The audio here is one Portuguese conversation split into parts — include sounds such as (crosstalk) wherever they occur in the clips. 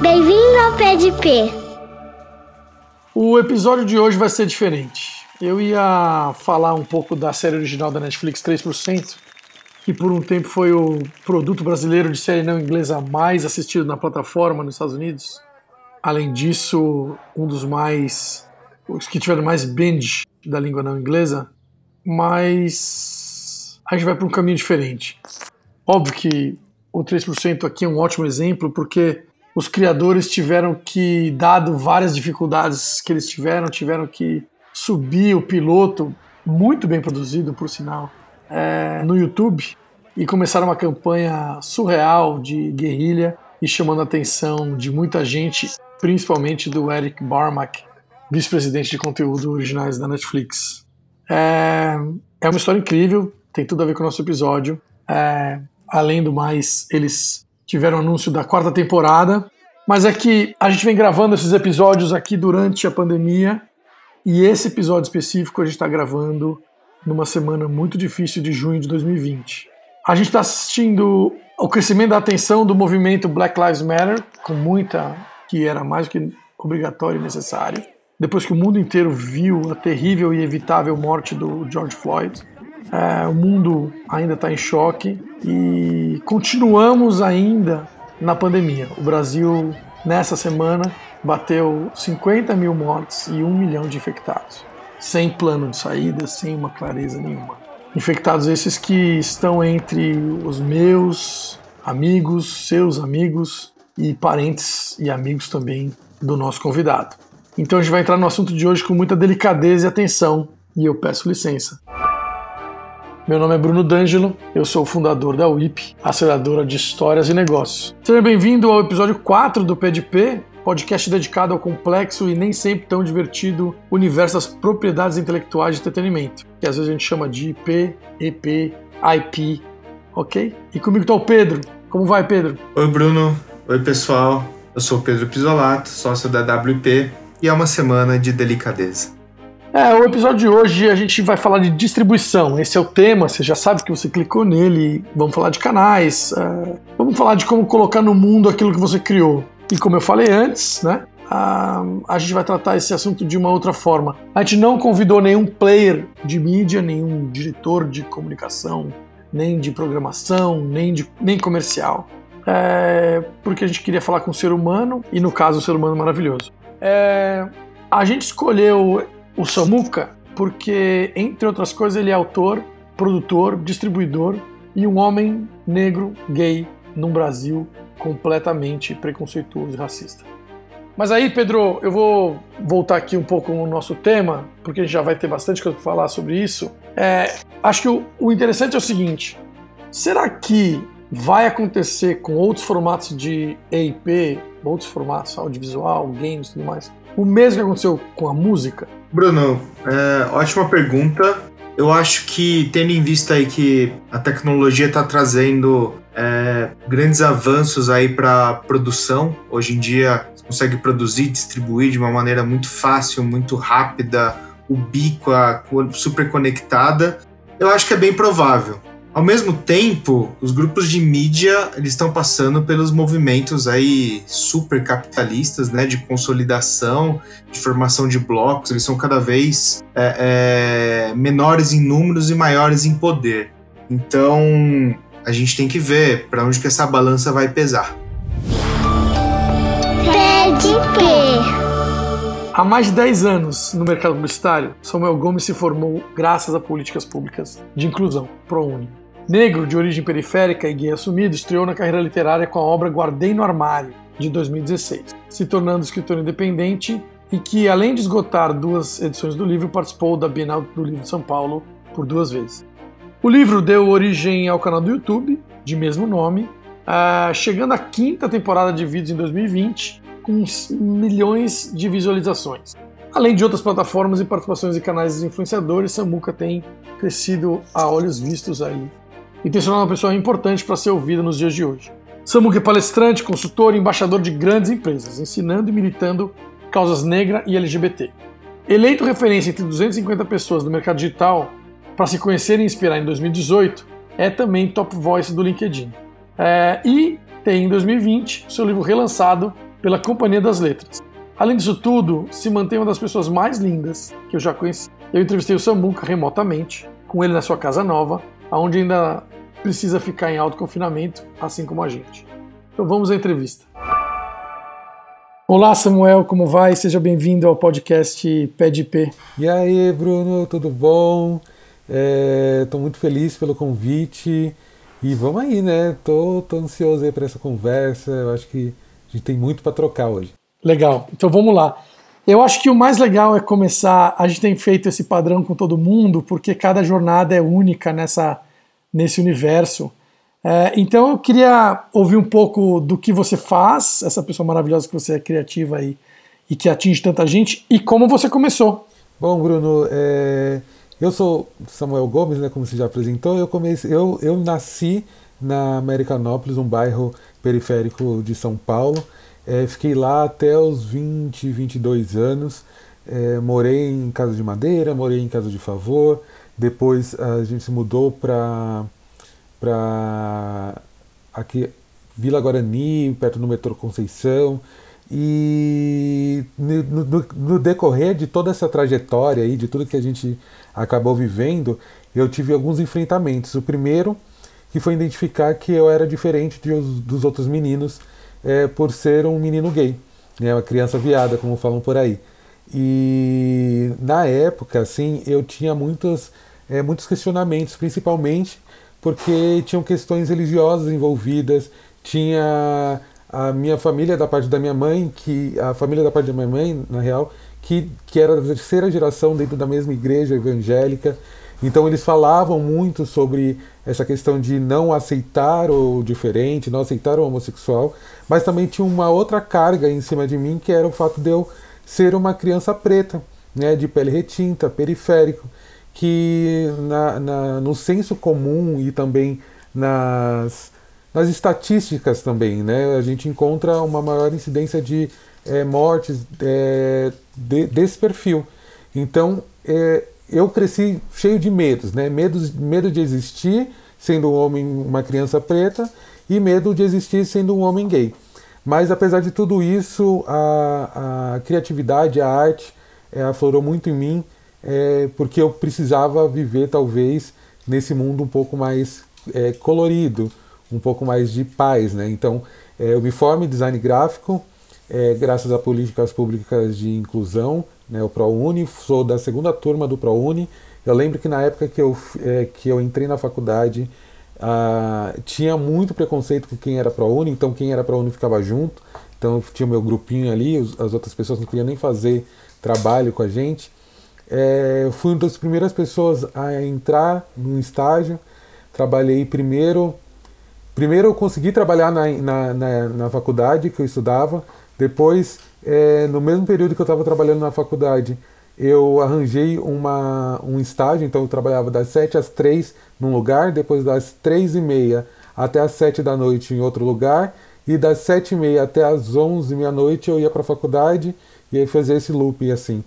Bem-vindo ao Pé de P. O episódio de hoje vai ser diferente. Eu ia falar um pouco da série original da Netflix 3%, que por um tempo foi o produto brasileiro de série não inglesa mais assistido na plataforma nos Estados Unidos. Além disso, um dos mais. os que tiveram mais binge da língua não inglesa. Mas a gente vai para um caminho diferente. Óbvio que o 3% aqui é um ótimo exemplo, porque os criadores tiveram que, dado várias dificuldades que eles tiveram, tiveram que subir o piloto, muito bem produzido, por sinal, é, no YouTube e começaram uma campanha surreal de guerrilha e chamando a atenção de muita gente, principalmente do Eric Barmack, vice-presidente de conteúdo originais da Netflix. É, é uma história incrível, tem tudo a ver com o nosso episódio. É, além do mais, eles tiveram anúncio da quarta temporada. Mas é que a gente vem gravando esses episódios aqui durante a pandemia. E esse episódio específico a gente está gravando numa semana muito difícil de junho de 2020. A gente está assistindo o crescimento da atenção do movimento Black Lives Matter, com muita. que era mais do que obrigatório e necessário. Depois que o mundo inteiro viu a terrível e evitável morte do George Floyd. É, o mundo ainda está em choque e continuamos ainda na pandemia. O Brasil, nessa semana, bateu 50 mil mortes e 1 milhão de infectados, sem plano de saída, sem uma clareza nenhuma. Infectados esses que estão entre os meus amigos, seus amigos e parentes e amigos também do nosso convidado. Então a gente vai entrar no assunto de hoje com muita delicadeza e atenção, e eu peço licença. Meu nome é Bruno D'Angelo, eu sou o fundador da UIP, aceleradora de histórias e negócios. Seja bem-vindo ao episódio 4 do PDP, podcast dedicado ao complexo e nem sempre tão divertido universo das propriedades intelectuais de entretenimento, que às vezes a gente chama de IP, EP, IP, ok? E comigo está o Pedro. Como vai, Pedro? Oi, Bruno. Oi, pessoal. Eu sou o Pedro Pisolato, sócio da WP, e é uma semana de delicadeza. É, o episódio de hoje a gente vai falar de distribuição. Esse é o tema, você já sabe que você clicou nele. Vamos falar de canais, é, vamos falar de como colocar no mundo aquilo que você criou. E como eu falei antes, né? A, a gente vai tratar esse assunto de uma outra forma. A gente não convidou nenhum player de mídia, nenhum diretor de comunicação, nem de programação, nem, de, nem comercial. É, porque a gente queria falar com o ser humano, e no caso, o ser humano maravilhoso. É, a gente escolheu o Samuka, porque, entre outras coisas, ele é autor, produtor, distribuidor e um homem negro gay num Brasil completamente preconceituoso e racista. Mas aí, Pedro, eu vou voltar aqui um pouco no nosso tema, porque a gente já vai ter bastante coisa para falar sobre isso. É, acho que o, o interessante é o seguinte: será que vai acontecer com outros formatos de EIP, outros formatos audiovisual, games e tudo mais, o mesmo que aconteceu com a música? Bruno, é, ótima pergunta. Eu acho que, tendo em vista aí que a tecnologia está trazendo é, grandes avanços aí para produção, hoje em dia você consegue produzir e distribuir de uma maneira muito fácil, muito rápida, ubíqua, super conectada, eu acho que é bem provável. Ao mesmo tempo, os grupos de mídia eles estão passando pelos movimentos aí super capitalistas, né, de consolidação, de formação de blocos. Eles são cada vez é, é, menores em números e maiores em poder. Então, a gente tem que ver para onde que essa balança vai pesar. Há mais de 10 anos no mercado publicitário, Samuel Gomes se formou graças a políticas públicas de inclusão, ProUni. Negro, de origem periférica e gay assumido, estreou na carreira literária com a obra Guardei no Armário, de 2016, se tornando escritor independente e que, além de esgotar duas edições do livro, participou da Bienal do Livro de São Paulo por duas vezes. O livro deu origem ao canal do YouTube, de mesmo nome, uh, chegando à quinta temporada de vídeos em 2020, com milhões de visualizações. Além de outras plataformas e participações em canais influenciadores, Samuca tem crescido a olhos vistos aí e tem se tornado uma pessoa importante para ser ouvida nos dias de hoje. Samuca é palestrante, consultor e embaixador de grandes empresas, ensinando e militando causas negra e LGBT. Eleito referência entre 250 pessoas do mercado digital para se conhecer e inspirar em 2018, é também top voice do LinkedIn. É, e tem em 2020 seu livro relançado pela Companhia das Letras. Além disso tudo, se mantém uma das pessoas mais lindas que eu já conheci. Eu entrevistei o Samuca remotamente, com ele na sua casa nova, onde ainda precisa ficar em alto confinamento, assim como a gente. Então vamos à entrevista. Olá Samuel, como vai? Seja bem-vindo ao podcast Pé de P. E aí, Bruno, tudo bom? Estou é, muito feliz pelo convite e vamos aí, né? Tô, tô ansioso aí para essa conversa. Eu acho que a gente tem muito para trocar hoje. Legal. Então vamos lá. Eu acho que o mais legal é começar. A gente tem feito esse padrão com todo mundo, porque cada jornada é única nessa, nesse universo. É, então eu queria ouvir um pouco do que você faz, essa pessoa maravilhosa que você é criativa aí e que atinge tanta gente, e como você começou. Bom, Bruno, é, eu sou Samuel Gomes, né, como você já apresentou. Eu, comecei, eu, eu nasci na Americanópolis, um bairro periférico de São Paulo. É, fiquei lá até os 20, 22 anos. É, morei em casa de madeira, morei em casa de favor. Depois a gente se mudou para para aqui Vila Guarani, perto do metrô Conceição. E no, no, no, decorrer de toda essa trajetória aí, de tudo que a gente acabou vivendo, eu tive alguns enfrentamentos. O primeiro, que foi identificar que eu era diferente de, dos outros meninos é, por ser um menino gay, né, uma criança viada, como falam por aí. E na época, assim, eu tinha muitos, é, muitos questionamentos, principalmente porque tinham questões religiosas envolvidas, tinha a minha família da parte da minha mãe, que a família da parte da minha mãe, na real, que, que era da terceira geração dentro da mesma igreja evangélica. Então eles falavam muito sobre essa questão de não aceitar o diferente, não aceitar o homossexual, mas também tinha uma outra carga em cima de mim, que era o fato de eu ser uma criança preta, né, de pele retinta, periférico, que na, na, no senso comum e também nas, nas estatísticas também, né, a gente encontra uma maior incidência de é, mortes é, de, desse perfil. Então, é, eu cresci cheio de medos, né? Medo, medo de existir sendo um homem, uma criança preta, e medo de existir sendo um homem gay. Mas apesar de tudo isso, a, a criatividade, a arte, aflorou muito em mim, é, porque eu precisava viver talvez nesse mundo um pouco mais é, colorido, um pouco mais de paz, né? Então, é, eu me formo em design gráfico, é, graças a políticas públicas de inclusão, né, o ProUni, sou da segunda turma do ProUni. Eu lembro que na época que eu, é, que eu entrei na faculdade, ah, tinha muito preconceito com quem era ProUni, então quem era ProUni ficava junto. Então tinha o meu grupinho ali, as outras pessoas não queriam nem fazer trabalho com a gente. É, eu fui uma das primeiras pessoas a entrar num estágio. Trabalhei primeiro. Primeiro eu consegui trabalhar na, na, na, na faculdade que eu estudava. Depois, é, no mesmo período que eu estava trabalhando na faculdade, eu arranjei uma, um estágio, então eu trabalhava das 7 às 3 num lugar, depois das 3 e meia até as 7 da noite em outro lugar, e das 7 e meia até as 11 meia-noite eu ia para a faculdade e aí fazia esse loop assim.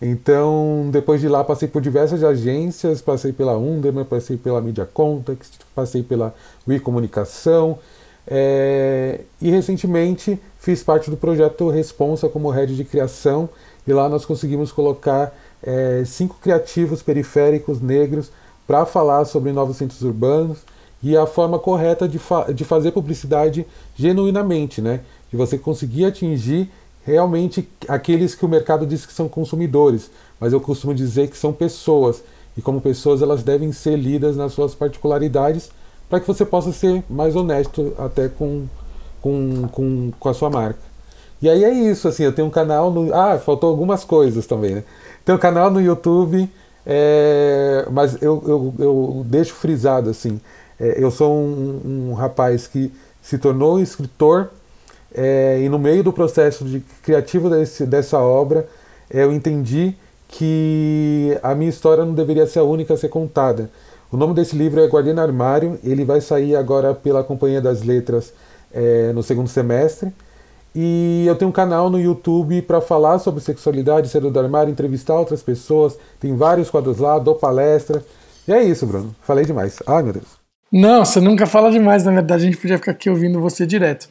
Então, depois de lá, passei por diversas agências, passei pela Underman, passei pela Media Context, passei pela Wii Comunicação, é, e recentemente fiz parte do projeto Responsa como head de criação, e lá nós conseguimos colocar é, cinco criativos periféricos negros para falar sobre novos centros urbanos e a forma correta de, fa de fazer publicidade genuinamente, né? De você conseguir atingir realmente aqueles que o mercado diz que são consumidores, mas eu costumo dizer que são pessoas, e como pessoas elas devem ser lidas nas suas particularidades para que você possa ser mais honesto até com, com, com, com a sua marca. E aí é isso, assim, eu tenho um canal no. Ah, faltou algumas coisas também, né? Tenho um canal no YouTube, é... mas eu, eu, eu deixo frisado, assim, é, eu sou um, um, rapaz que se tornou escritor é, e no meio do processo de criativo desse, dessa obra, eu entendi que a minha história não deveria ser a única a ser contada. O nome desse livro é Guardiã Armário, ele vai sair agora pela Companhia das Letras é, no segundo semestre. E eu tenho um canal no YouTube para falar sobre sexualidade, ser do armário, entrevistar outras pessoas. Tem vários quadros lá, dou palestra. E é isso, Bruno. Falei demais. Ai, meu Deus. Não, você nunca fala demais, na verdade. A gente podia ficar aqui ouvindo você direto.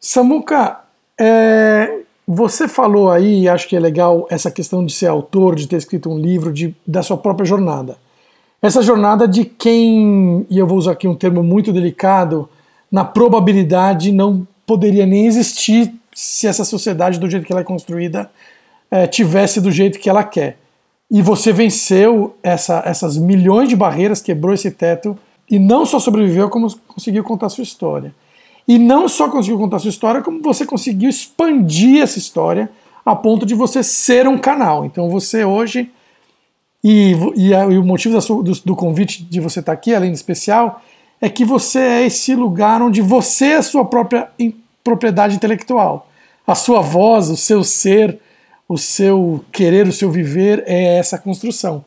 Samuca, É, você falou aí, acho que é legal essa questão de ser autor, de ter escrito um livro, de, da sua própria jornada. Essa jornada de quem, e eu vou usar aqui um termo muito delicado, na probabilidade não poderia nem existir se essa sociedade, do jeito que ela é construída, é, tivesse do jeito que ela quer. E você venceu essa, essas milhões de barreiras, quebrou esse teto e não só sobreviveu, como conseguiu contar sua história. E não só conseguiu contar sua história, como você conseguiu expandir essa história a ponto de você ser um canal. Então você hoje, e, e, e o motivo sua, do, do, convite de você estar aqui, além de especial, é que você é esse lugar onde você é a sua própria propriedade intelectual. A sua voz, o seu ser, o seu querer, o seu viver é essa construção.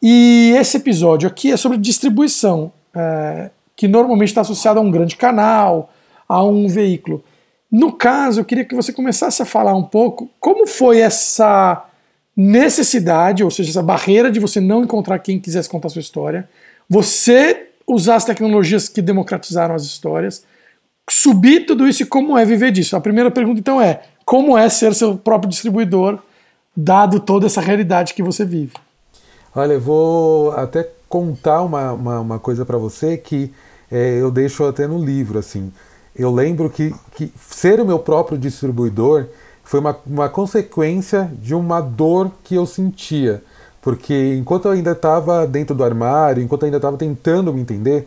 E esse episódio aqui é sobre distribuição, é, que normalmente está associado a um grande canal, a um veículo. No caso, eu queria que você começasse a falar um pouco como foi essa necessidade, ou seja, essa barreira de você não encontrar quem quisesse contar sua história, você usar as tecnologias que democratizaram as histórias, subir tudo isso e como é viver disso. A primeira pergunta então é: como é ser seu próprio distribuidor, dado toda essa realidade que você vive? Olha, eu vou até contar uma, uma, uma coisa para você que é, eu deixo até no livro. assim. Eu lembro que, que ser o meu próprio distribuidor foi uma, uma consequência de uma dor que eu sentia. Porque enquanto eu ainda estava dentro do armário, enquanto eu ainda estava tentando me entender,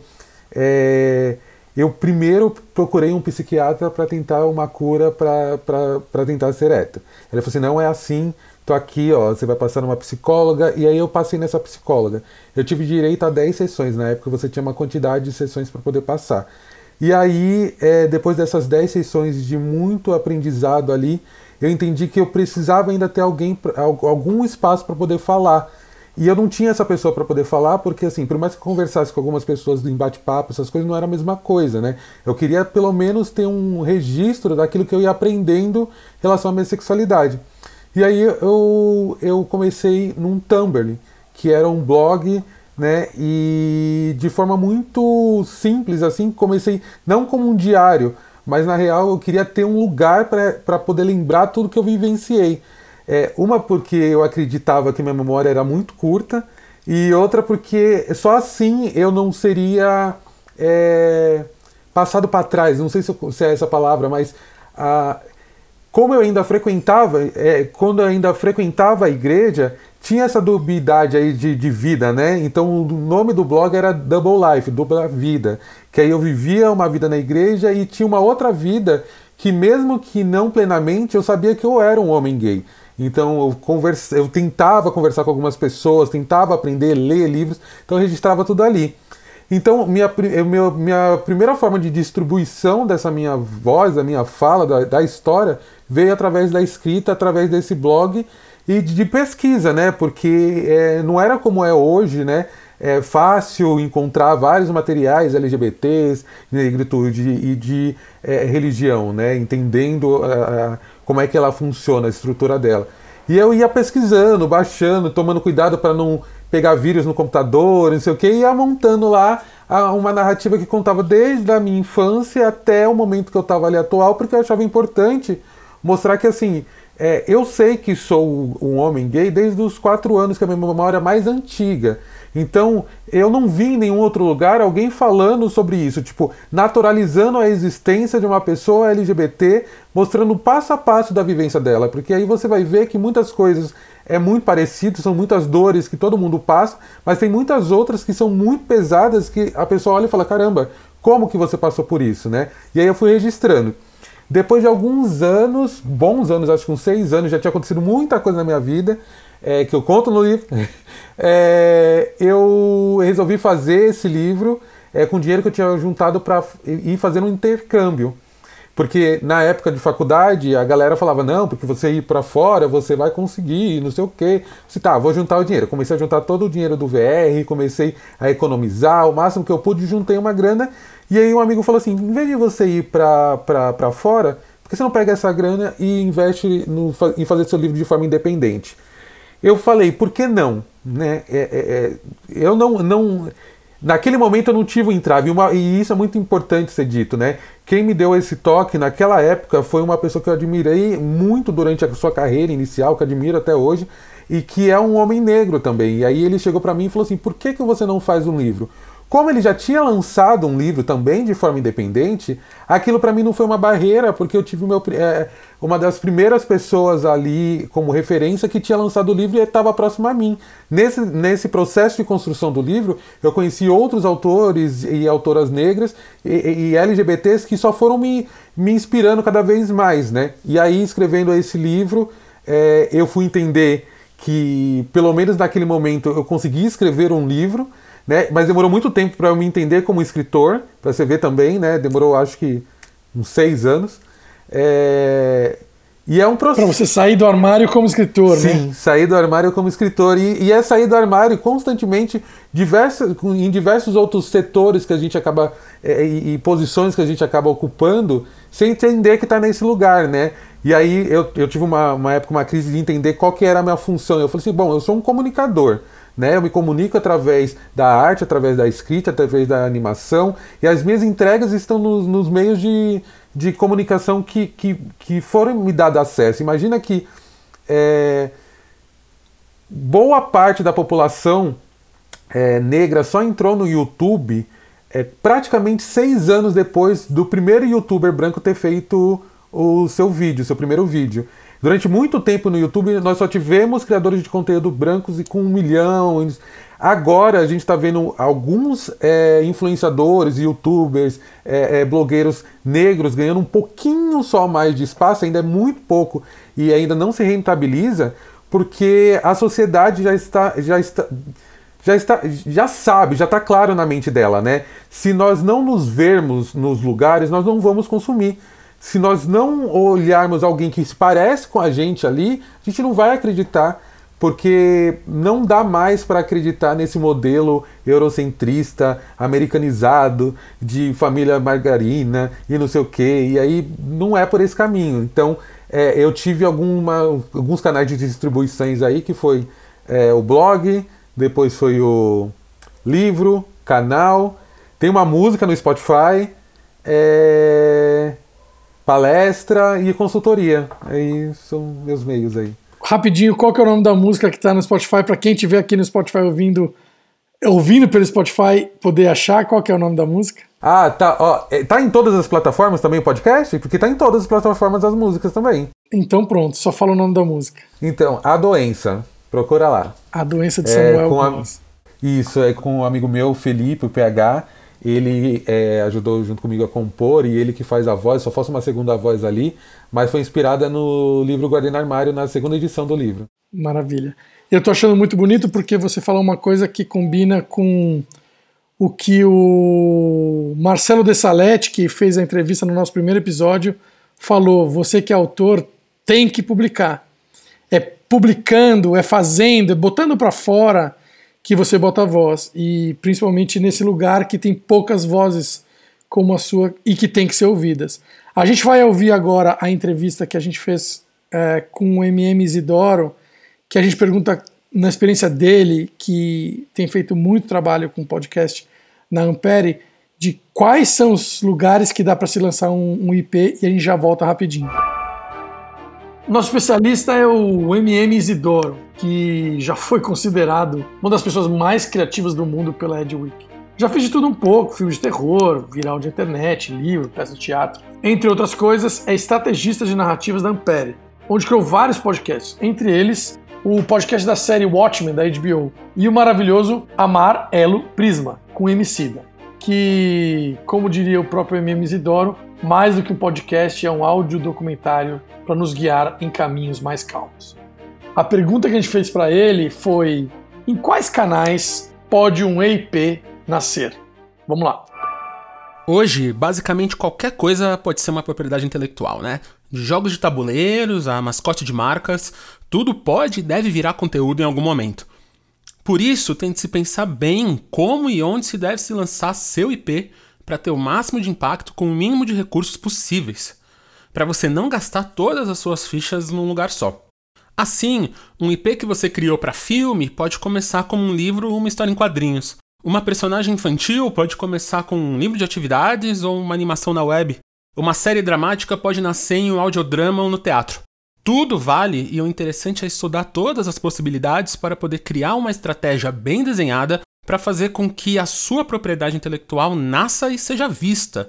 é, eu primeiro procurei um psiquiatra para tentar uma cura para tentar ser hétero. Ele falou assim: não é assim, tô aqui, ó, você vai passar numa psicóloga. E aí eu passei nessa psicóloga. Eu tive direito a 10 sessões, na época você tinha uma quantidade de sessões para poder passar. E aí, é, depois dessas 10 sessões de muito aprendizado ali, eu entendi que eu precisava ainda ter alguém, algum espaço para poder falar e eu não tinha essa pessoa para poder falar, porque assim, por mais que conversasse com algumas pessoas do embate-papo, essas coisas não era a mesma coisa, né? Eu queria pelo menos ter um registro daquilo que eu ia aprendendo em relação à minha sexualidade. E aí eu, eu comecei num Tumblr, que era um blog, né? E de forma muito simples, assim, comecei não como um diário, mas na real eu queria ter um lugar para poder lembrar tudo que eu vivenciei. É, uma porque eu acreditava que minha memória era muito curta, e outra porque só assim eu não seria é, passado para trás. Não sei se, se, é essa palavra, mas ah, como eu ainda frequentava, é, quando eu ainda frequentava a igreja, tinha essa dubiedade aí de, de, vida, né? Então o nome do blog era Double Life, dupla vida, que aí eu vivia uma vida na igreja e tinha uma outra vida que mesmo que não plenamente eu sabia que eu era um homem gay. Então eu, conversa, eu tentava conversar com algumas pessoas, tentava aprender, ler livros, então eu registrava tudo ali. Então, minha, minha, minha primeira forma de distribuição dessa minha voz, da minha fala, da, da história, veio através da escrita, através desse blog e de, pesquisa, né? Porque é, não era como é hoje, né? É fácil encontrar vários materiais LGBTs, de negritude e de é, religião, né? Entendendo como é que ela funciona, a estrutura dela. E eu ia pesquisando, baixando, tomando cuidado para não pegar vírus no computador, não sei o que, e ia montando lá uma narrativa que contava desde a minha infância até o momento que eu estava ali atual, porque eu achava importante mostrar que assim, é, eu sei que sou um homem gay desde os quatro anos, que é a minha memória mais antiga. Então, eu não vi em nenhum outro lugar alguém falando sobre isso, tipo, naturalizando a existência de uma pessoa LGBT, mostrando passo a passo da vivência dela, porque aí você vai ver que muitas coisas é muito parecido, são muitas dores que todo mundo passa, mas tem muitas outras que são muito pesadas que a pessoa olha e fala: caramba, como que você passou por isso, né? E aí eu fui registrando. Depois de alguns anos, bons anos, acho que uns seis anos, já tinha acontecido muita coisa na minha vida é, que eu conto no livro, (laughs) é, eu resolvi fazer esse livro é, com dinheiro que eu tinha juntado para ir fazendo um intercâmbio. Porque na época de faculdade a galera falava: não, porque você ir para fora você vai conseguir, não sei o quê. Se tá, vou juntar o dinheiro. Comecei a juntar todo o dinheiro do VR, comecei a economizar, o máximo que eu pude, juntei uma grana. E aí um amigo falou assim: em vez de você ir para fora, por que você não pega essa grana e investe no, em fazer seu livro de forma independente? Eu falei, por que não? Né? É, é, é, eu não, não, naquele momento eu não tive o entrave, uma, e isso é muito importante ser dito, né? Quem me deu esse toque naquela época foi uma pessoa que eu admirei muito durante a sua carreira inicial, que admiro até hoje, e que é um homem negro também. E aí ele chegou para mim e falou assim: por que, que você não faz um livro? Como ele já tinha lançado um livro também de forma independente, aquilo para mim não foi uma barreira, porque eu tive meu, é, uma das primeiras pessoas ali como referência que tinha lançado o livro e estava próximo a mim. Nesse, nesse processo de construção do livro, eu conheci outros autores e autoras negras e, e LGBTs que só foram me, me inspirando cada vez mais. Né? E aí, escrevendo esse livro, é, eu fui entender que, pelo menos naquele momento, eu consegui escrever um livro né? Mas demorou muito tempo para eu me entender como escritor, para você ver também, né? Demorou acho que uns seis anos. É... E é um processo. Para você sair do armário como escritor, Sim, né? Sim, sair do armário como escritor. E, e, é sair do armário constantemente diversos, em diversos outros setores que a gente acaba. É, e, e, posições que a gente acaba ocupando, sem entender que está nesse lugar, né? E aí eu, eu tive uma, uma época, uma crise de entender qual que era a minha função. Eu falei assim: bom, eu sou um comunicador. Né? Eu me comunico através da arte, através da escrita, através da animação, e as minhas entregas estão nos, nos meios de, de comunicação que, que, que foram me dados acesso. Imagina que é, boa parte da população é, negra só entrou no YouTube é, praticamente seis anos depois do primeiro youtuber branco ter feito o seu vídeo, seu primeiro vídeo. Durante muito tempo no YouTube nós só tivemos criadores de conteúdo brancos e com um milhão. Agora a gente está vendo alguns é, influenciadores, youtubers, é, é, blogueiros negros ganhando um pouquinho só mais de espaço, ainda é muito pouco e ainda não se rentabiliza, porque a sociedade já está, já está, já está, já sabe, já está claro na mente dela, né? Se nós não nos vermos nos lugares, nós não vamos consumir se nós não olharmos alguém que se parece com a gente ali, a gente não vai acreditar, porque não dá mais para acreditar nesse modelo eurocentrista, americanizado, de família margarina e não sei o que, e aí não é por esse caminho. Então, é, eu tive alguma, alguns canais de distribuições aí, que foi é, o blog, depois foi o livro, canal, tem uma música no Spotify, é palestra e consultoria. Aí são meus meios aí. Rapidinho, qual que é o nome da música que está no Spotify para quem estiver aqui no Spotify ouvindo ouvindo pelo Spotify poder achar qual que é o nome da música? Ah, tá. Ó, é, tá em todas as plataformas também o podcast? Porque tá em todas as plataformas as músicas também. Então pronto, só fala o nome da música. Então, A Doença. Procura lá. A Doença de Samuel é, com a... Isso, é com um amigo meu, Felipe, o PH ele é, ajudou junto comigo a compor e ele que faz a voz, só faço uma segunda voz ali, mas foi inspirada no livro Guardiã Armário, na segunda edição do livro. Maravilha. Eu tô achando muito bonito porque você falou uma coisa que combina com o que o Marcelo Dessalete, que fez a entrevista no nosso primeiro episódio, falou: você que é autor tem que publicar. É publicando, é fazendo, é botando para fora que você bota a voz. E principalmente nesse lugar que tem poucas vozes como a sua e que tem que ser ouvidas. A gente vai ouvir agora a entrevista que a gente fez é, com o MM Isidoro, que a gente pergunta na experiência dele, que tem feito muito trabalho com podcast na Ampere, de quais são os lugares que dá para se lançar um, um IP e a gente já volta rapidinho. Nosso especialista é o MM Isidoro, que já foi considerado uma das pessoas mais criativas do mundo pela Edweek. Já fez de tudo um pouco, filmes de terror, viral de internet, livro, peça de teatro. Entre outras coisas, é estrategista de narrativas da Ampere, onde criou vários podcasts, entre eles o podcast da série Watchmen da HBO e o maravilhoso Amar Elo Prisma, com Emicida, que, como diria o próprio MM Isidoro, mais do que um podcast, é um áudio documentário para nos guiar em caminhos mais calmos. A pergunta que a gente fez para ele foi: em quais canais pode um EIP nascer? Vamos lá. Hoje, basicamente qualquer coisa pode ser uma propriedade intelectual, né? Jogos de tabuleiros a mascote de marcas, tudo pode e deve virar conteúdo em algum momento. Por isso, tem de se pensar bem como e onde se deve se lançar seu IP para ter o máximo de impacto com o mínimo de recursos possíveis, para você não gastar todas as suas fichas num lugar só. Assim, um IP que você criou para filme pode começar como um livro ou uma história em quadrinhos, Uma personagem infantil pode começar com um livro de atividades ou uma animação na web. Uma série dramática pode nascer em um audiodrama ou no teatro. Tudo vale e o interessante é estudar todas as possibilidades para poder criar uma estratégia bem desenhada para fazer com que a sua propriedade intelectual nasça e seja vista.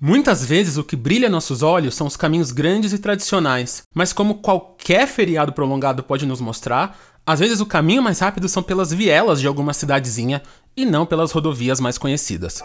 Muitas vezes o que brilha nossos olhos são os caminhos grandes e tradicionais, mas como qualquer feriado prolongado pode nos mostrar, às vezes o caminho mais rápido são pelas vielas de alguma cidadezinha e não pelas rodovias mais conhecidas.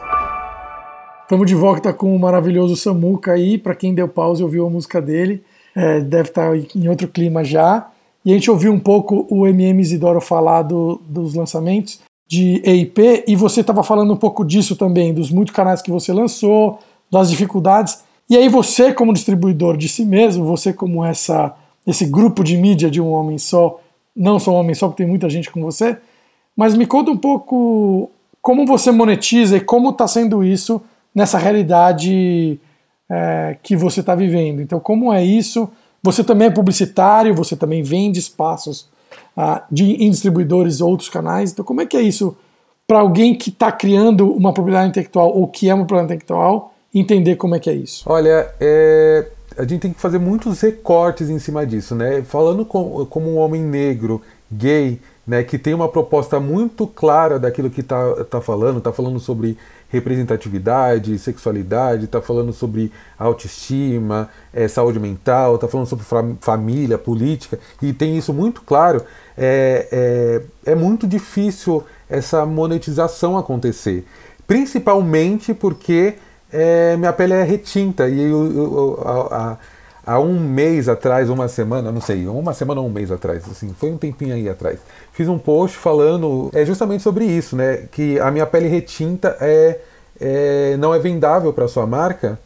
Estamos de volta com o maravilhoso Samuca aí, para quem deu pausa e ouviu a música dele, é, deve estar tá em outro clima já. E a gente ouviu um pouco o MM Isidoro falar do, dos lançamentos de EIP, e você estava falando um pouco disso também, dos muitos canais que você lançou, das dificuldades. E aí você, como distribuidor de si mesmo, você como essa esse grupo de mídia de um homem só, não só um homem só, porque tem muita gente com você, mas me conta um pouco como você monetiza e como está sendo isso nessa realidade é, que você está vivendo. Então, como é isso? Você também é publicitário, você também vende espaços ah, de, em distribuidores outros canais. Então, como é que é isso para alguém que está criando uma propriedade intelectual ou que é uma propriedade intelectual entender como é que é isso? Olha, é, a gente tem que fazer muitos recortes em cima disso, né? Falando com, como um homem negro, gay, né, que tem uma proposta muito clara daquilo que está tá falando, está falando sobre representatividade, sexualidade, está falando sobre autoestima, é, saúde mental, está falando sobre família, política, e tem isso muito claro, é, é, é muito difícil essa monetização acontecer. Principalmente porque é, minha pele é retinta e eu, eu, a, há um mês atrás, uma semana, não sei, uma semana ou um mês atrás, assim, foi um tempinho aí atrás, fiz um post falando é justamente sobre isso, né? Que a minha pele retinta é, é não é vendável para sua marca.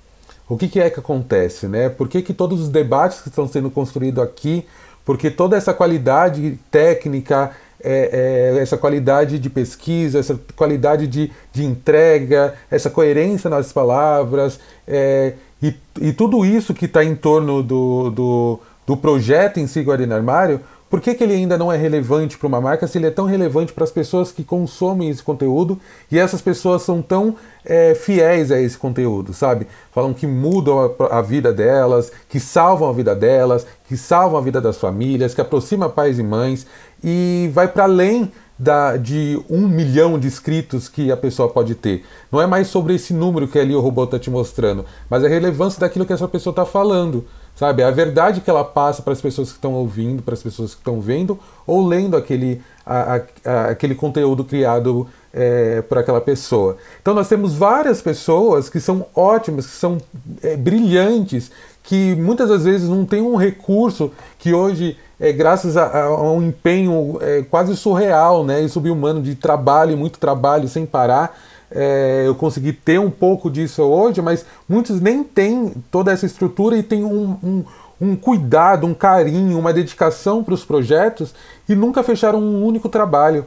O que, que, é que acontece, né? Por que, que todos os debates que estão sendo construídos aqui, porque toda essa qualidade técnica, é, é, essa qualidade de pesquisa, essa qualidade de, de entrega, essa coerência nas palavras, é, e, e tudo isso que está em torno do, do, do, projeto em si, Guarina Armário, por que, que ele ainda não é relevante para uma marca se ele é tão relevante para as pessoas que consomem esse conteúdo e essas pessoas são tão é, fiéis a esse conteúdo, sabe? Falam que mudam a, a, vida delas, que salvam a vida delas, que salvam a vida das famílias, que aproxima pais e mães e vai para além da, de um milhão de inscritos que a pessoa pode ter. Não é mais sobre esse número que ali o robô está te mostrando, mas a relevância daquilo que essa pessoa está falando. Sabe? A verdade que ela passa para as pessoas que estão ouvindo, para as pessoas que estão vendo ou lendo aquele, a, a, aquele conteúdo criado é, por aquela pessoa. Então nós temos várias pessoas que são ótimas, que são é, brilhantes, que muitas das vezes não têm um recurso que hoje é, graças a, a, um empenho é, quase surreal né, e subhumano de trabalho, muito trabalho sem parar. É, eu consegui ter um pouco disso hoje, mas muitos nem têm toda essa estrutura e têm um, um, um cuidado, um carinho, uma dedicação para os projetos e nunca fecharam um único trabalho.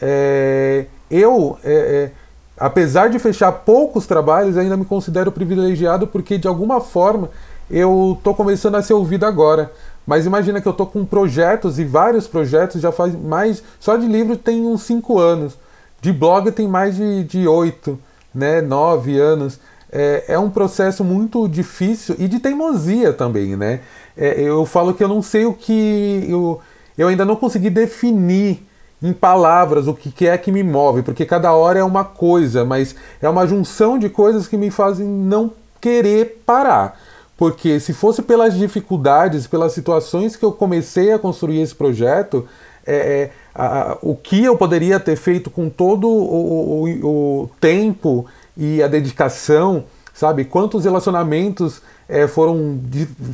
É, eu, é, é, apesar de fechar poucos trabalhos, ainda me considero privilegiado porque de alguma forma eu estou começando a ser ouvido agora. Mas imagina que eu tô com projetos e vários projetos já faz mais. Só de livro tem uns 5 anos. De blog tem mais de 8, né? 9 anos. É, é, um processo muito difícil e de teimosia também, né? É, eu falo que eu não sei o que. Eu, eu ainda não consegui definir em palavras o que é que me move, porque cada hora é uma coisa, mas é uma junção de coisas que me fazem não querer parar porque se fosse pelas dificuldades, pelas situações que eu comecei a construir esse projeto, é, é a, a, o que eu poderia ter feito com todo o, o, o tempo e a dedicação, sabe? Quantos relacionamentos é, foram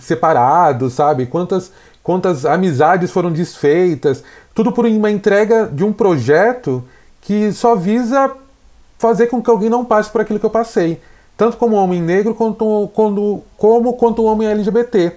separados, sabe? Quantas, quantas amizades foram desfeitas, tudo por uma entrega de um projeto que só visa fazer com que alguém não passe por aquilo que eu passei tanto como homem negro quanto, quando, como quanto homem LGBT.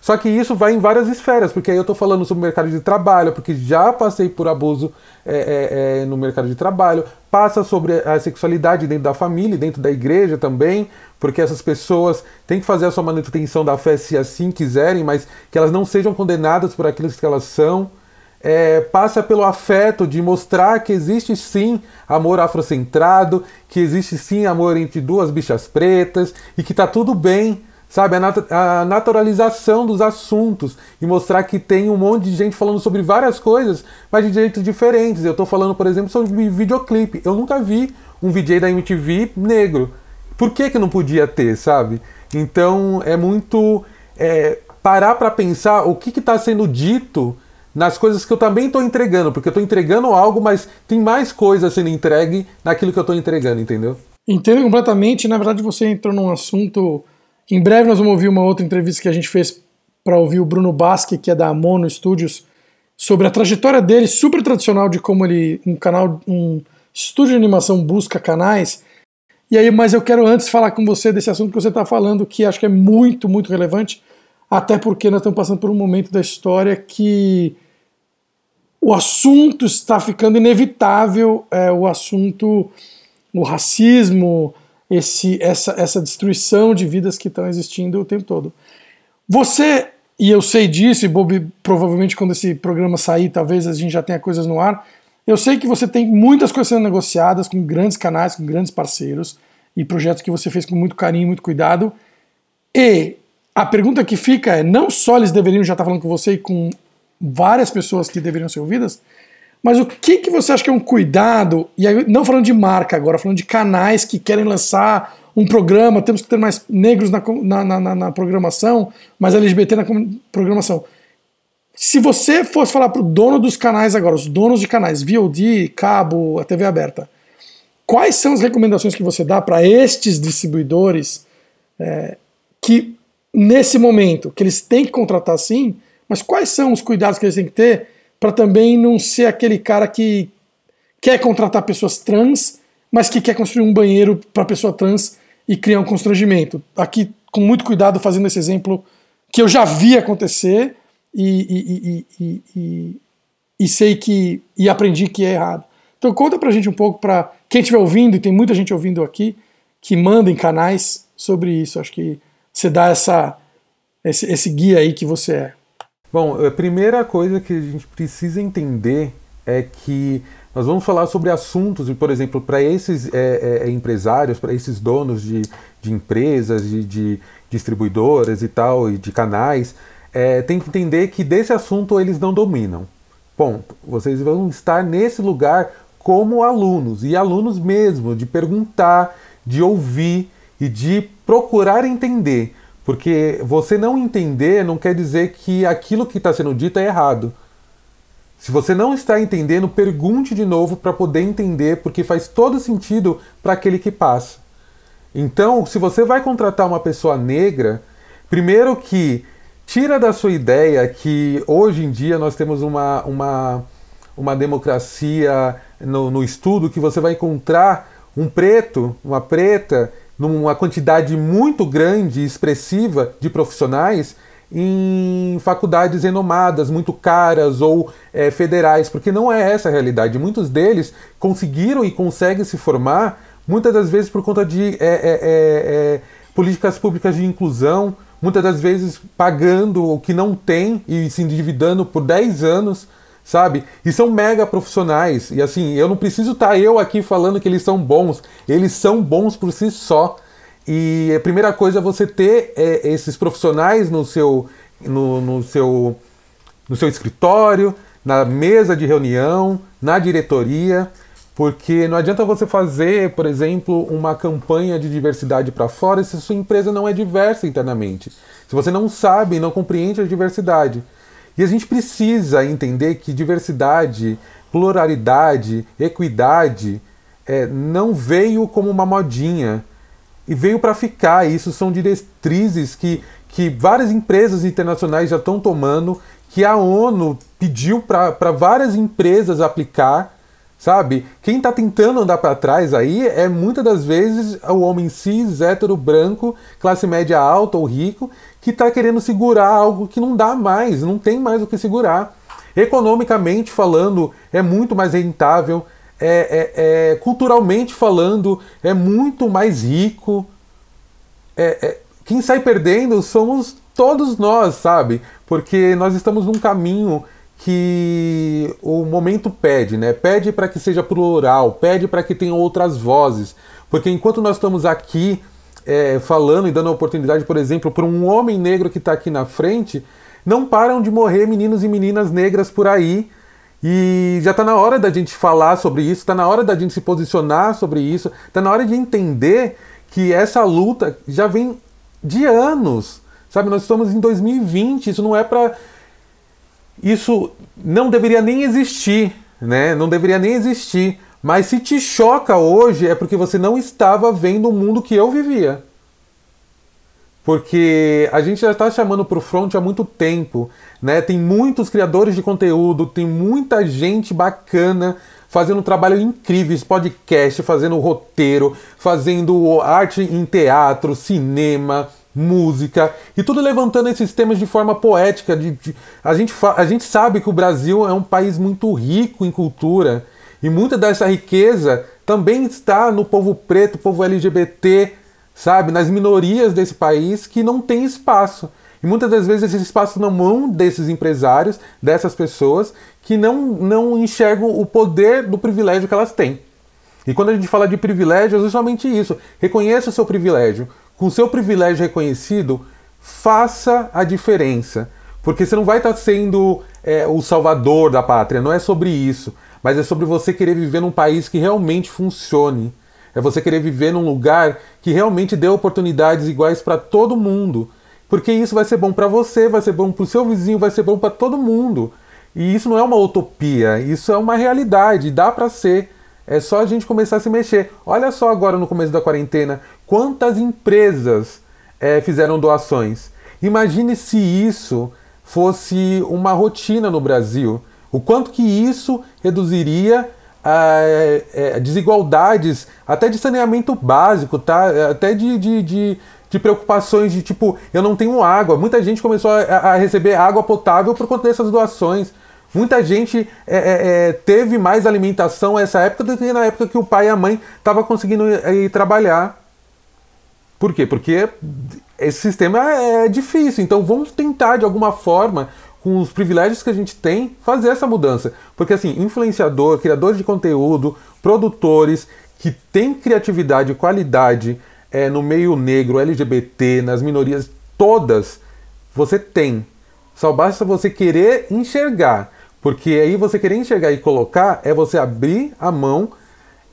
Só que isso vai em várias esferas, porque aí eu estou falando sobre o mercado de trabalho, porque já passei por abuso é, é, é, no mercado de trabalho, passa sobre a sexualidade dentro da família, dentro da igreja também, porque essas pessoas têm que fazer a sua manutenção da fé se assim quiserem, mas que elas não sejam condenadas por aquilo que elas são. É, passa pelo afeto de mostrar que existe sim amor afrocentrado, que existe sim amor entre duas bichas pretas e que tá tudo bem, sabe? A, nat a naturalização dos assuntos e mostrar que tem um monte de gente falando sobre várias coisas, mas de jeitos diferentes. Eu tô falando, por exemplo, sobre videoclipe. Eu nunca vi um VJ da MTV negro. Por que, que não podia ter, sabe? Então é muito é, parar para pensar o que está sendo dito nas coisas que eu também estou entregando, porque eu estou entregando algo, mas tem mais coisa sendo entregue naquilo que eu estou entregando, entendeu? Entendo completamente. Na verdade, você entrou num assunto. Em breve nós vamos ouvir uma outra entrevista que a gente fez para ouvir o Bruno Basque, que é da Mono Studios, sobre a trajetória dele, super tradicional de como ele, um canal, um estúdio de animação busca canais. E aí, mas eu quero antes falar com você desse assunto que você está falando, que acho que é muito, muito relevante, até porque nós estamos passando por um momento da história que o assunto está ficando inevitável, é, o assunto, o racismo, esse, essa, essa destruição de vidas que estão existindo o tempo todo. Você, e eu sei disso, e Bob, provavelmente quando esse programa sair, talvez a gente já tenha coisas no ar. Eu sei que você tem muitas coisas sendo negociadas com grandes canais, com grandes parceiros, e projetos que você fez com muito carinho, muito cuidado. E a pergunta que fica é: não só eles deveriam já estar falando com você e com várias pessoas que deveriam ser ouvidas, mas o que, que você acha que é um cuidado, e aí, não falando de marca agora, falando de canais que querem lançar um programa, temos que ter mais negros na, na, na, na programação, mais LGBT na programação. Se você fosse falar para o dono dos canais agora, os donos de canais, VOD, cabo, a TV aberta, quais são as recomendações que você dá para estes distribuidores é, que, nesse momento, que eles têm que contratar sim, mas quais são os cuidados que eles têm que ter para também não ser aquele cara que quer contratar pessoas trans, mas que quer construir um banheiro para pessoa trans e criar um constrangimento? Aqui, com muito cuidado, fazendo esse exemplo que eu já vi acontecer e, e, e, e sei que. e aprendi que é errado. Então conta pra gente um pouco, para quem estiver ouvindo, e tem muita gente ouvindo aqui, que manda em canais sobre isso. Acho que você dá essa, esse, esse guia aí que você é. Bom, a primeira coisa que a gente precisa entender é que nós vamos falar sobre assuntos, por exemplo, para esses é, é, empresários, para esses donos de, de empresas, de, de, distribuidoras e tal, e de canais, é, tem que entender que desse assunto eles não dominam. Ponto. Vocês vão estar nesse lugar como alunos, e alunos mesmo, de perguntar, de ouvir e de procurar entender. Porque você não entender não quer dizer que aquilo que está sendo dito é errado. Se você não está entendendo, pergunte de novo para poder entender, porque faz todo sentido para aquele que passa. Então, se você vai contratar uma pessoa negra, primeiro que tira da sua ideia que hoje em dia nós temos uma, uma, uma democracia no, no estudo que você vai encontrar um preto, uma preta numa quantidade muito grande e expressiva de profissionais em faculdades renomadas, muito caras ou é, federais, porque não é essa a realidade. Muitos deles conseguiram e conseguem se formar, muitas das vezes por conta de é, é, é, é políticas públicas de inclusão, muitas das vezes pagando o que não tem e se endividando por 10 anos sabe? E são mega profissionais. E assim, eu não preciso estar tá eu aqui falando que eles são bons. Eles são bons por si só. E a primeira coisa é você ter é, esses profissionais no seu, no, no, seu, no seu escritório, na mesa de reunião, na diretoria, porque não adianta você fazer, por exemplo, uma campanha de diversidade para fora se sua empresa não é diversa internamente. Se você não sabe, não compreende a diversidade. E a gente precisa entender que diversidade, pluralidade, equidade é, não veio como uma modinha e veio para ficar. Isso são diretrizes que, que várias empresas internacionais já estão tomando, que a ONU pediu para várias empresas aplicar. Sabe? Quem está tentando andar para trás aí é muitas das vezes o homem cis, hétero, branco, classe média alta ou rico, que está querendo segurar algo que não dá mais, não tem mais o que segurar. Economicamente falando, é muito mais rentável, é, é, é culturalmente falando, é muito mais rico. É, é, quem sai perdendo somos todos nós, sabe? Porque nós estamos num caminho que o momento pede, né? Pede para que seja plural, pede para que tenha outras vozes, porque enquanto nós estamos aqui é, falando e dando oportunidade, por exemplo, para um homem negro que está aqui na frente, não param de morrer meninos e meninas negras por aí. E já está na hora da gente falar sobre isso, está na hora da gente se posicionar sobre isso, está na hora de entender que essa luta já vem de anos. Sabe, nós estamos em 2020, isso não é para isso não deveria nem existir, né? Não deveria nem existir. Mas se te choca hoje é porque você não estava vendo o mundo que eu vivia. Porque a gente já está chamando para o front há muito tempo, né? Tem muitos criadores de conteúdo, tem muita gente bacana fazendo um trabalho incrível, podcast, fazendo roteiro, fazendo arte em teatro, cinema, música e tudo levantando esses temas de forma poética. De, de, a, gente a gente sabe que o Brasil é um país muito rico em cultura e muita dessa riqueza também está no povo preto, povo LGBT, sabe, nas minorias desse país que não tem espaço. E muitas das vezes esse espaço na mão desses empresários, dessas pessoas que não, não enxergam o poder do privilégio que elas têm. E quando a gente fala de privilégio, é justamente isso. Reconheça o seu privilégio com seu privilégio reconhecido, faça a diferença. Porque você não vai estar sendo é, o salvador da pátria, não é sobre isso. Mas é sobre você querer viver num país que realmente funcione. É você querer viver num lugar que realmente dê oportunidades iguais para todo mundo. Porque isso vai ser bom para você, vai ser bom para o seu vizinho, vai ser bom para todo mundo. E isso não é uma utopia, isso é uma realidade, dá para ser. É só a gente começar a se mexer. Olha só agora no começo da quarentena, quantas empresas é, fizeram doações. Imagine se isso fosse uma rotina no Brasil. O quanto que isso reduziria é, é, desigualdades, até de saneamento básico, tá? Até de, de, de, de, preocupações de tipo, eu não tenho água. Muita gente começou a, a receber água potável por conta dessas doações. Muita gente é, é, é, teve mais alimentação nessa época do que na época que o pai e a mãe estavam conseguindo ir, ir trabalhar. Por quê? Porque esse sistema é difícil. Então vamos tentar de alguma forma, com os privilégios que a gente tem, fazer essa mudança. Porque assim, influenciador, criador de conteúdo, produtores que têm criatividade e qualidade é, no meio negro, LGBT, nas minorias todas, você tem. Só basta você querer enxergar. Porque aí você querer enxergar e colocar é você abrir a mão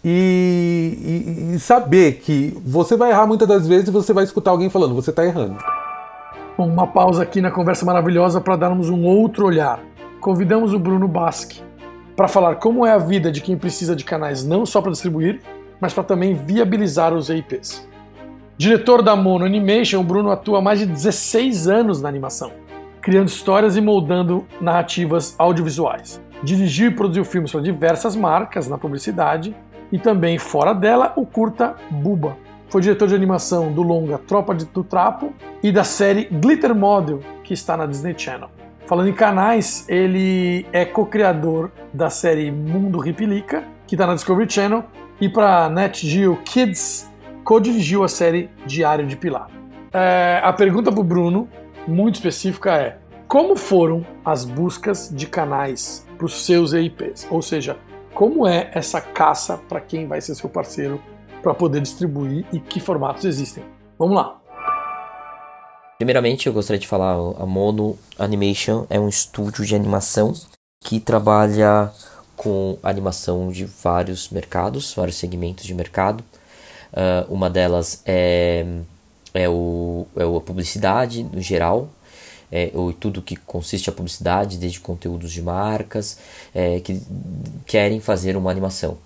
e, e, e, saber que você vai errar muitas das vezes e você vai escutar alguém falando, você está errando. Uma pausa aqui na conversa maravilhosa para darmos um outro olhar. Convidamos o Bruno Basque para falar como é a vida de quem precisa de canais não só para distribuir, mas para também viabilizar os EIPs. Diretor da Mono Animation, o Bruno atua há mais de 16 anos na animação criando histórias e moldando narrativas audiovisuais. Dirigiu e produziu filmes para diversas marcas na publicidade e também, fora dela, o curta Buba. Foi diretor de animação do longa Tropa do Trapo e da série Glitter Model, que está na Disney Channel. Falando em canais, ele é co-criador da série Mundo Ripilica, que está na Discovery Channel, e para Net Geo Kids, co-dirigiu a série Diário de Pilar. É, a pergunta para o Bruno muito específica é: como foram as buscas de canais para os seus EIPs? Ou seja, como é essa caça para quem vai ser seu parceiro para poder distribuir e que formatos existem? Vamos lá. Primeiramente, eu gostaria de falar, a Mono Animation é um estúdio de animação que trabalha com animação de vários mercados, vários segmentos de mercado. Uh, uma delas é é, o, é a publicidade no geral, é, ou tudo que consiste a publicidade, desde conteúdos de marcas é, que querem fazer uma animação,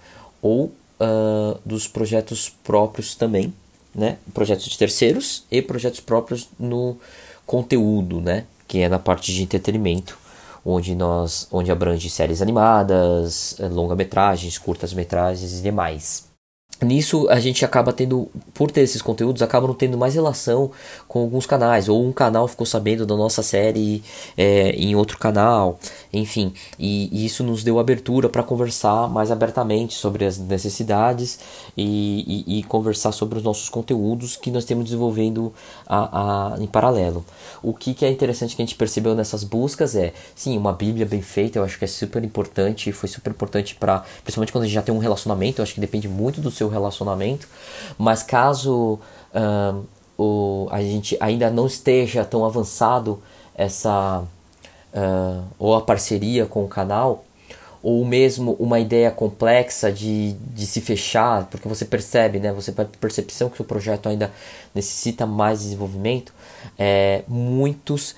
ou uh, dos projetos próprios também, né? projetos de terceiros e projetos próprios no conteúdo, né? que é na parte de entretenimento, onde nós onde abrange séries animadas, longa-metragens, curtas-metragens e demais. Nisso a gente acaba tendo, por ter esses conteúdos, acaba não tendo mais relação com alguns canais, ou um canal ficou sabendo da nossa série é, em outro canal, enfim, e, e isso nos deu abertura para conversar mais abertamente sobre as necessidades e, e, e, conversar sobre os nossos conteúdos que nós temos desenvolvendo a, a, em paralelo. O que, que é interessante que a gente percebeu nessas buscas é, sim, uma Bíblia bem feita, eu acho que é super importante, foi super importante para, principalmente quando a gente já tem um relacionamento, eu acho que depende muito do seu relacionamento, mas caso uh, o, a gente ainda não esteja tão avançado essa uh, ou a parceria com o canal, ou mesmo uma ideia complexa de, de se fechar, porque você percebe, né, você vai percepção que o projeto ainda necessita mais desenvolvimento, é, muitos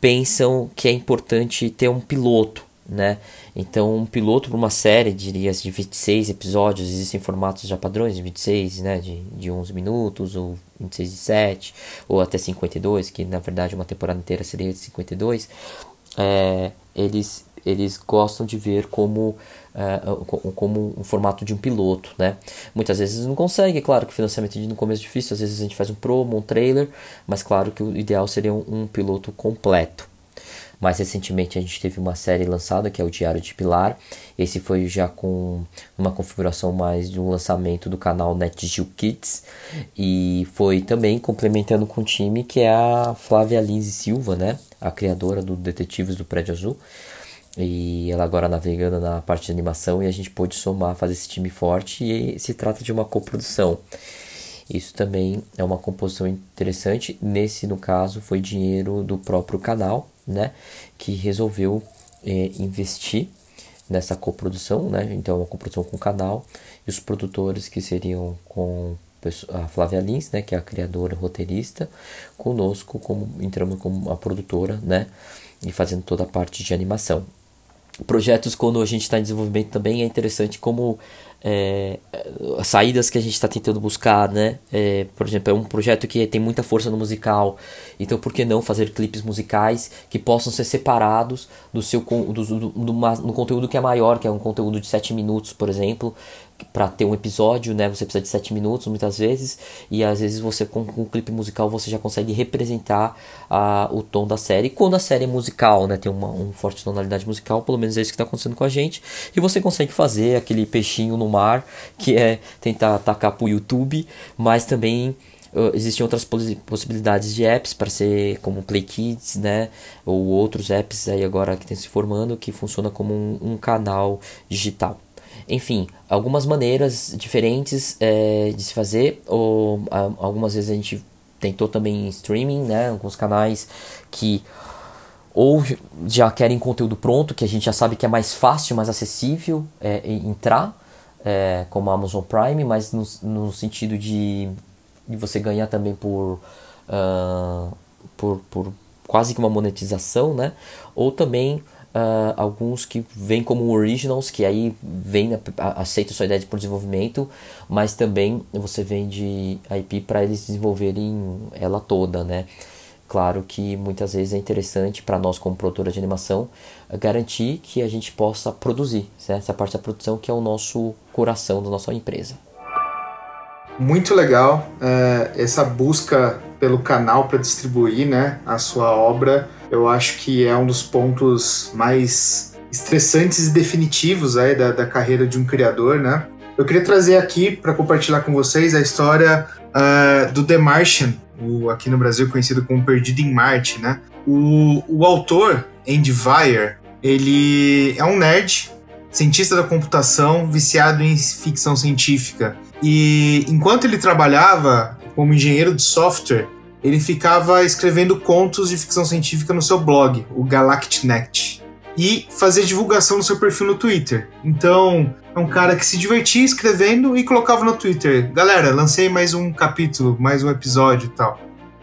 pensam que é importante ter um piloto, né? Então, um piloto para uma série, diria de 26 episódios, existem formatos já padrões de 26, né, de, de 11 minutos, ou 26 de 7, ou até 52, que na verdade uma temporada inteira seria de 52. É, eles, eles gostam de ver como, uh, como um formato de um piloto, né? Muitas vezes não consegue, é claro que o financiamento no começo é difícil, às vezes a gente faz um promo, um trailer, mas claro que o ideal seria um, um piloto completo. Mais recentemente a gente teve uma série lançada que é o Diário de Pilar. Esse foi já com uma configuração mais de um lançamento do canal NetGeo Kids e foi também complementando com o time que é a Flávia Lins Silva, né? A criadora do Detetives do Prédio Azul. E ela agora navegando na parte de animação e a gente pôde somar, fazer esse time forte e se trata de uma coprodução. Isso também é uma composição interessante. Nesse, no caso, foi dinheiro do próprio canal, né, que resolveu é, investir nessa coprodução, né, então uma coprodução com o canal e os produtores que seriam com a Flávia Lins, né, que é a criadora roteirista, conosco como entramos como a produtora, né, e fazendo toda a parte de animação. Projetos quando a gente está em desenvolvimento também é interessante como é, as saídas que a gente está tentando buscar, né? É, por exemplo, é um projeto que tem muita força no musical, então por que não fazer clipes musicais que possam ser separados do seu do, do, do, do conteúdo que é maior, que é um conteúdo de 7 minutos, por exemplo, para ter um episódio, né, você precisa de 7 minutos muitas vezes, e às vezes você com, um clipe musical você já consegue representar a, o tom da série. Quando a série é musical, né, tem uma um forte tonalidade musical, pelo menos é isso que está acontecendo com a gente, e você consegue fazer aquele peixinho no mar, que é tentar atacar pro YouTube, mas também Uh, existem outras possibilidades de apps para ser como Play Kids, né? Ou outros apps aí agora que estão se formando que funciona como um, um canal digital. Enfim, algumas maneiras diferentes é, de se fazer, ou a, algumas vezes a gente tentou também streaming, né? Alguns canais que ou já querem conteúdo pronto, que a gente já sabe que é mais fácil, mais acessível é, entrar, é, como a Amazon Prime, mas no, no sentido de, de você ganhar também por, uh, por, por quase que uma monetização, né? Ou também Uh, alguns que vêm como originals, que aí vem, aceita sua ideia de desenvolvimento, mas também você vende IP para eles desenvolverem ela toda, né? Claro que muitas vezes é interessante para nós como produtora de animação garantir que a gente possa produzir, certo? essa parte da produção que é o nosso coração da nossa empresa. Muito legal é, essa busca pelo canal para distribuir né, a sua obra eu acho que é um dos pontos mais estressantes e definitivos aí da, da carreira de um criador, né? Eu queria trazer aqui para compartilhar com vocês a história uh, do The Martian, o, aqui no Brasil conhecido como Perdido em Marte, né? O, o autor, Andy Weir, ele é um nerd, cientista da computação, viciado em ficção científica. E enquanto ele trabalhava como engenheiro de software, ele ficava escrevendo contos de ficção científica no seu blog, o GalactNet, e fazia divulgação no seu perfil no Twitter. Então, é um cara que se divertia escrevendo e colocava no Twitter: Galera, lancei mais um capítulo, mais um episódio e tal.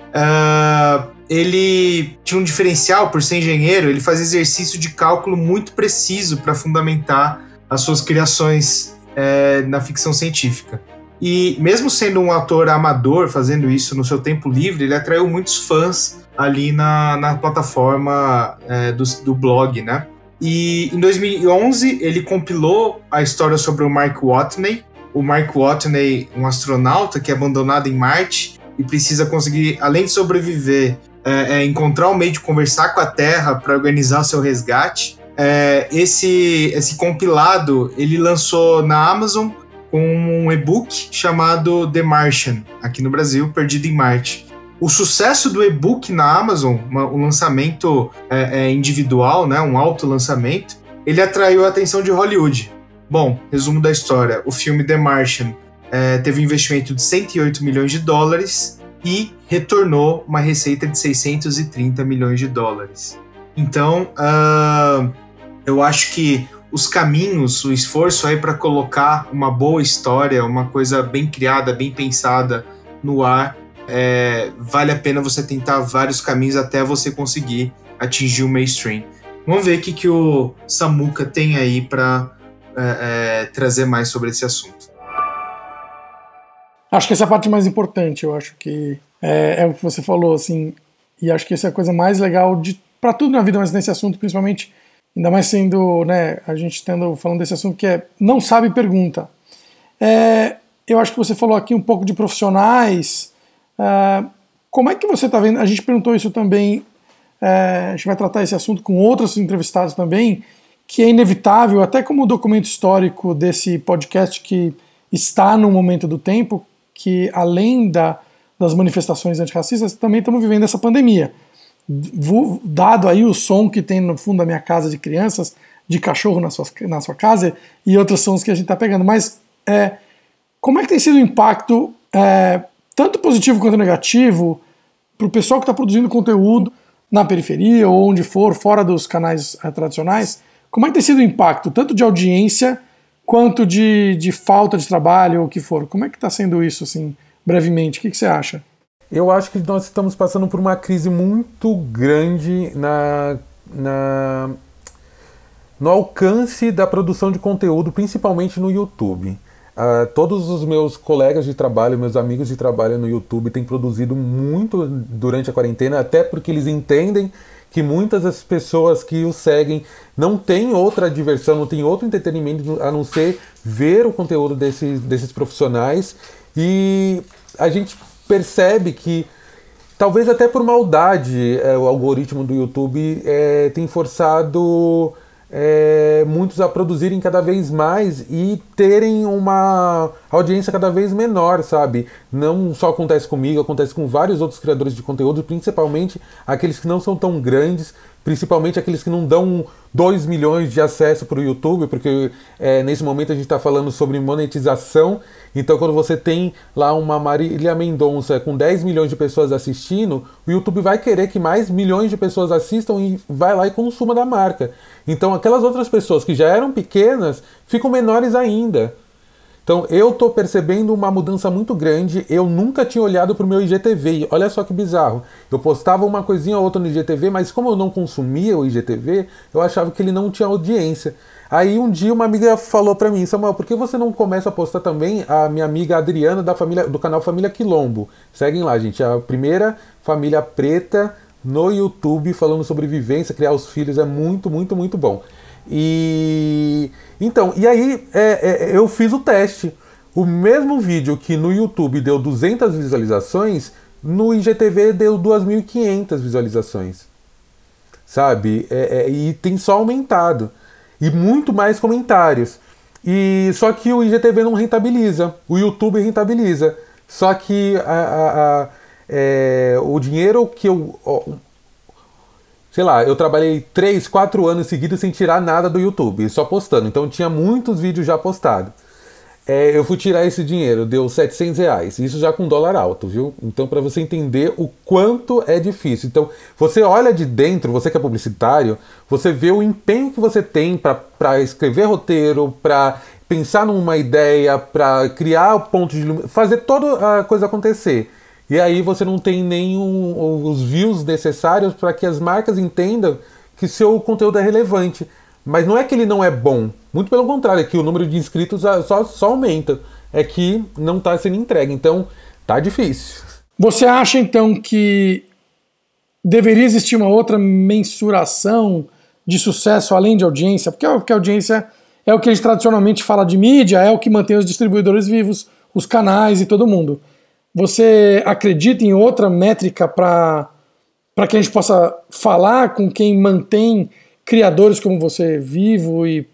Uh, ele tinha um diferencial por ser engenheiro, ele fazia exercício de cálculo muito preciso para fundamentar as suas criações é, na ficção científica. E mesmo sendo um ator amador fazendo isso no seu tempo livre, ele atraiu muitos fãs ali na, na plataforma é, do, do blog, né? E em 2011 ele compilou a história sobre o Mike Watney o Mark Watney, um astronauta que é abandonado em Marte e precisa conseguir, além de sobreviver, é, é, encontrar um meio de conversar com a Terra para organizar seu resgate. É, esse, esse compilado ele lançou na Amazon com um e-book chamado The Martian, aqui no Brasil, Perdido em Marte. O sucesso do e-book na Amazon, uma, um lançamento é, é, individual, né, um auto lançamento, ele atraiu a atenção de Hollywood. Bom, resumo da história: o filme The Martian é, teve um investimento de 108 milhões de dólares e retornou uma receita de 630 milhões de dólares. Então, uh, eu acho que os caminhos, o esforço aí para colocar uma boa história, uma coisa bem criada, bem pensada no ar, é, vale a pena você tentar vários caminhos até você conseguir atingir o mainstream. Vamos ver o que, que o Samuka tem aí para é, é, trazer mais sobre esse assunto. Acho que essa é a parte mais importante. Eu acho que é, é o que você falou, assim, e acho que essa é a coisa mais legal de para tudo na vida, mas nesse assunto principalmente Ainda mais sendo, né, a gente tendo falando desse assunto que é não sabe pergunta. É, eu acho que você falou aqui um pouco de profissionais. É, como é que você está vendo? A gente perguntou isso também. É, a gente vai tratar esse assunto com outros entrevistados também, que é inevitável, até como documento histórico desse podcast que está no momento do tempo, que além da, das manifestações antirracistas, também estamos vivendo essa pandemia dado aí o som que tem no fundo da minha casa de crianças, de cachorro na sua, na sua casa e outros sons que a gente está pegando. Mas é, como é que tem sido o impacto, é, tanto positivo quanto negativo, para o pessoal que está produzindo conteúdo na periferia ou onde for, fora dos canais é, tradicionais? Como é que tem sido o impacto, tanto de audiência quanto de, de falta de trabalho ou o que for? Como é que está sendo isso, assim, brevemente? O que, que você acha? Eu acho que nós estamos passando por uma crise muito grande na, na, no alcance da produção de conteúdo, principalmente no YouTube. Uh, todos os meus colegas de trabalho, meus amigos de trabalho no YouTube têm produzido muito durante a quarentena, até porque eles entendem que muitas das pessoas que o seguem não têm outra diversão, não têm outro entretenimento a não ser ver o conteúdo desses, desses profissionais. E a gente percebe que talvez até por maldade é, o algoritmo do YouTube é, tem forçado é, muitos a produzirem cada vez mais e terem uma audiência cada vez menor, sabe? Não só acontece comigo, acontece com vários outros criadores de conteúdo, principalmente aqueles que não são tão grandes, principalmente aqueles que não dão 2 milhões de acesso para o YouTube, porque é, nesse momento a gente está falando sobre monetização. Então, quando você tem lá uma Marília Mendonça com 10 milhões de pessoas assistindo, o YouTube vai querer que mais milhões de pessoas assistam e vai lá e consuma da marca. Então, aquelas outras pessoas que já eram pequenas ficam menores ainda. Então eu tô percebendo uma mudança muito grande. Eu nunca tinha olhado pro meu IGTV. olha só que bizarro. Eu postava uma coisinha ou outra no IGTV, mas como eu não consumia o IGTV, eu achava que ele não tinha audiência. Aí um dia uma amiga falou para mim, Samuel, por que você não começa a postar também a minha amiga Adriana da família do canal Família Quilombo? Seguem lá, gente. A primeira família preta no YouTube falando sobre vivência, criar os filhos é muito, muito, muito bom. E então, e aí é, é, eu fiz o teste. O mesmo vídeo que no YouTube deu 200 visualizações, no IGTV deu 2.500 visualizações. Sabe? É, é, e tem só aumentado. E muito mais comentários. E só que o IGTV não rentabiliza, o YouTube rentabiliza. Só que a, a, a, é, o dinheiro que eu sei lá, eu trabalhei 3, 4 anos seguidos sem tirar nada do YouTube, só postando. Então tinha muitos vídeos já postados. É, eu fui tirar esse dinheiro, deu 700 reais. Isso já com dólar alto, viu? Então, para você entender o quanto é difícil. Então, você olha de dentro, você que é publicitário, você vê o empenho que você tem para escrever roteiro, para pensar numa ideia, para criar o ponto de fazer toda a coisa acontecer. E aí você não tem nem os views necessários para que as marcas entendam que seu conteúdo é relevante. Mas não é que ele não é bom, muito pelo contrário, é que o número de inscritos só, só aumenta. É que não está sendo entregue, então tá difícil. Você acha então que deveria existir uma outra mensuração de sucesso além de audiência? Porque a audiência é o que a gente tradicionalmente fala de mídia, é o que mantém os distribuidores vivos, os canais e todo mundo. Você acredita em outra métrica para que a gente possa falar com quem mantém criadores como você vivo e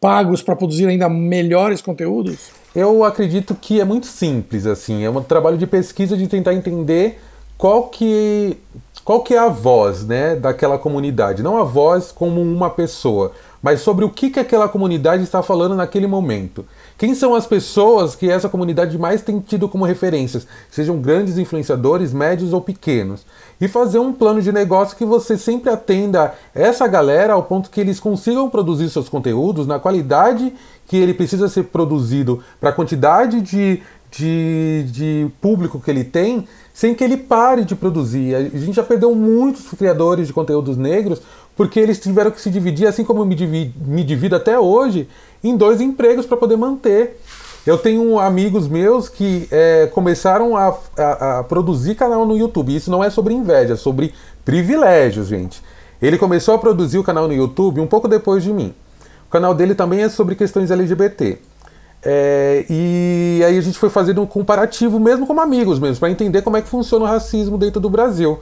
pagos para produzir ainda melhores conteúdos? Eu acredito que é muito simples, assim, é um trabalho de pesquisa de tentar entender qual que, qual que é a voz né, daquela comunidade. Não a voz como uma pessoa, mas sobre o que, que aquela comunidade está falando naquele momento. Quem são as pessoas que essa comunidade mais tem tido como referências, sejam grandes influenciadores, médios ou pequenos? E fazer um plano de negócio que você sempre atenda essa galera ao ponto que eles consigam produzir seus conteúdos na qualidade que ele precisa ser produzido para a quantidade de, de, de público que ele tem, sem que ele pare de produzir. A gente já perdeu muitos criadores de conteúdos negros porque eles tiveram que se dividir, assim como eu me me divido até hoje, em dois empregos para poder manter. Eu tenho amigos meus que é, começaram a, a, a, produzir canal no YouTube. Isso não é sobre inveja, é sobre privilégios, gente. Ele começou a produzir o canal no YouTube um pouco depois de mim. O canal dele também é sobre questões LGBT. É, e aí a gente foi fazendo um comparativo mesmo como amigos mesmo, para entender como é que funciona o racismo dentro do Brasil.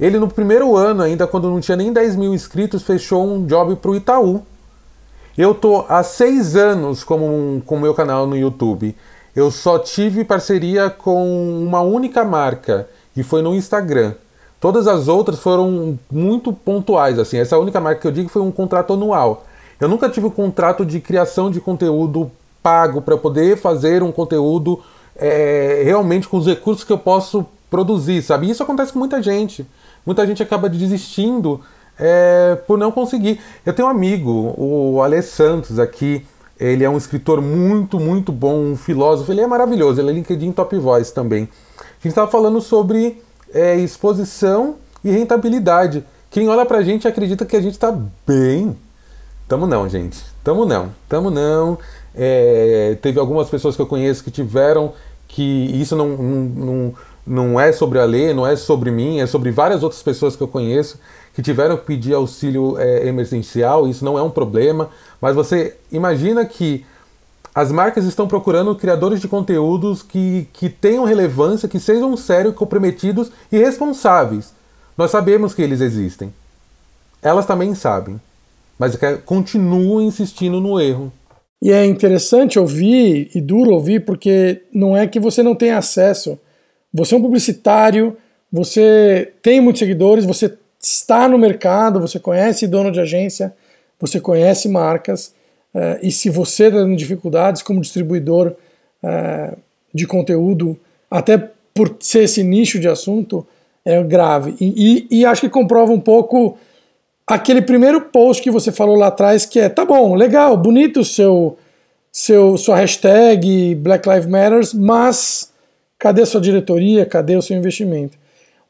Ele no primeiro ano, ainda quando não tinha nem 10 mil inscritos, fechou um job para o Itaú eu tô há seis anos com o meu canal no YouTube. Eu só tive parceria com uma única marca e foi no Instagram. Todas as outras foram muito pontuais, assim. Essa única marca que eu digo foi um contrato anual. Eu nunca tive um contrato de criação de conteúdo pago para poder fazer um conteúdo é, realmente com os recursos que eu posso produzir, sabe? Isso acontece com muita gente. Muita gente acaba desistindo é, por não conseguir. Eu tenho um amigo, o Ale Santos, aqui. Ele é um escritor muito, muito bom, um filósofo. Ele é maravilhoso. Ele é LinkedIn Top Voice também. A gente estava falando sobre é, exposição e rentabilidade. Quem olha pra gente acredita que a gente está bem. Tamo não, gente. Tamo não. Tamo não. É, teve algumas pessoas que eu conheço que tiveram que. Isso não, não, não, não é sobre a lei, não é sobre mim, é sobre várias outras pessoas que eu conheço que tiveram que pedir auxílio é, emergencial, isso não é um problema, mas você imagina que as marcas estão procurando criadores de conteúdos que, que tenham relevância, que sejam sérios, comprometidos e responsáveis. Nós sabemos que eles existem. Elas também sabem, mas continuam insistindo no erro. E é interessante ouvir e duro ouvir porque não é que você não tem acesso. Você é um publicitário, você tem muitos seguidores, você está no mercado, você conhece dono de agência, você conhece marcas, uh, e se você está tendo dificuldades como distribuidor uh, de conteúdo, até por ser esse nicho de assunto, é grave. E, e, e, acho que comprova um pouco aquele primeiro post que você falou lá atrás, que é, tá bom, legal, bonito o seu, seu, sua hashtag Black Lives Matters, mas cadê sua diretoria, cadê o seu investimento?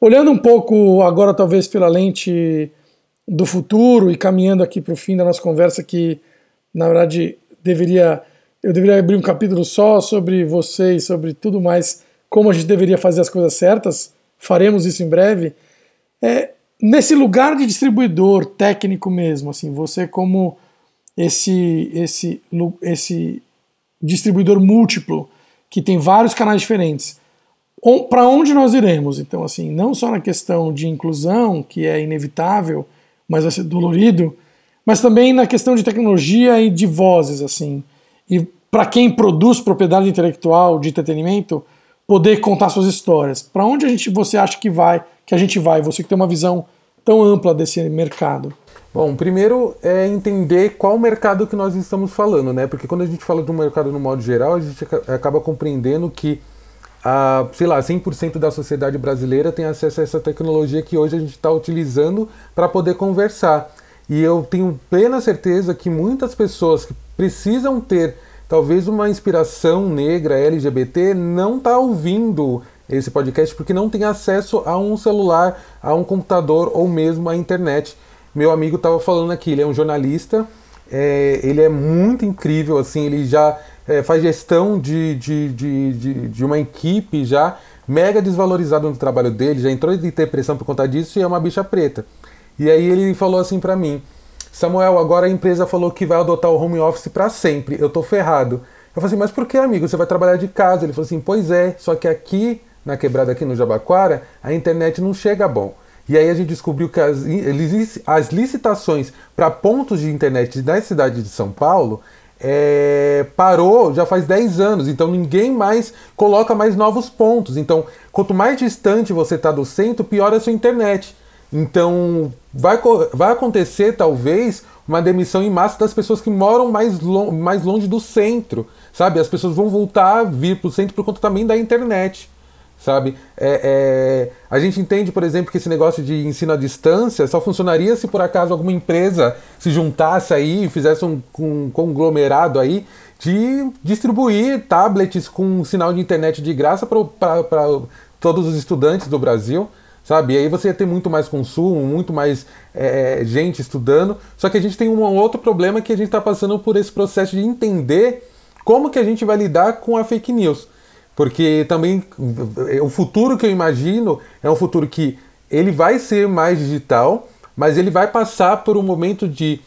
Olhando um pouco agora, talvez pela lente do futuro e caminhando aqui para o fim da nossa conversa, que na verdade deveria eu deveria abrir um capítulo só sobre você e sobre tudo mais, como a gente deveria fazer as coisas certas. Faremos isso em breve. É, nesse lugar de distribuidor técnico mesmo, assim, você como esse esse esse distribuidor múltiplo que tem vários canais diferentes para onde nós iremos? Então, assim, não só na questão de inclusão, que é inevitável, mas vai ser dolorido, mas também na questão de tecnologia e de vozes, assim. E para quem produz propriedade intelectual de entretenimento, poder contar suas histórias. Para onde a gente, você acha que vai, que a gente vai? Você que tem uma visão tão ampla desse mercado. Bom, primeiro é entender qual mercado que nós estamos falando, né? Porque quando a gente fala do mercado no modo geral, a gente acaba compreendendo que a, sei lá, 100% da sociedade brasileira tem acesso a essa tecnologia que hoje a gente está utilizando para poder conversar. E eu tenho plena certeza que muitas pessoas que precisam ter talvez uma inspiração negra LGBT não está ouvindo esse podcast porque não tem acesso a um celular, a um computador ou mesmo à internet. Meu amigo estava falando aqui, ele é um jornalista, é, ele é muito incrível, assim, ele já é, faz gestão de, de, de, de, de uma equipe já mega desvalorizada no trabalho dele, já entrou em depressão por conta disso e é uma bicha preta. E aí ele falou assim para mim: Samuel, agora a empresa falou que vai adotar o home office para sempre. Eu tô ferrado. Eu falei assim, mas por que, amigo? Você vai trabalhar de casa? Ele falou assim, pois é, só que aqui, na quebrada aqui no Jabaquara, a internet não chega bom. E aí a gente descobriu que as, as licitações para pontos de internet na cidade de São Paulo é, parou já faz 10 anos, então ninguém mais coloca mais novos pontos. Então, quanto mais distante você está do centro, pior é a sua internet. Então, vai, vai acontecer talvez uma demissão em massa das pessoas que moram mais, lo mais longe do centro, sabe? As pessoas vão voltar a vir para o centro por conta também da internet sabe? É, é, a gente entende, por exemplo, que esse negócio de ensino à distância só funcionaria se por acaso alguma empresa se juntasse aí e fizesse um, um conglomerado aí de distribuir tablets com sinal de internet de graça para todos os estudantes do Brasil. Sabe? E aí você ia ter muito mais consumo, muito mais é, é gente estudando. Só que a gente tem um outro problema que a gente está passando por esse processo de entender como que a gente vai lidar com a fake news. Porque também o futuro que eu imagino é um futuro que ele vai ser mais digital, mas ele vai passar por um momento de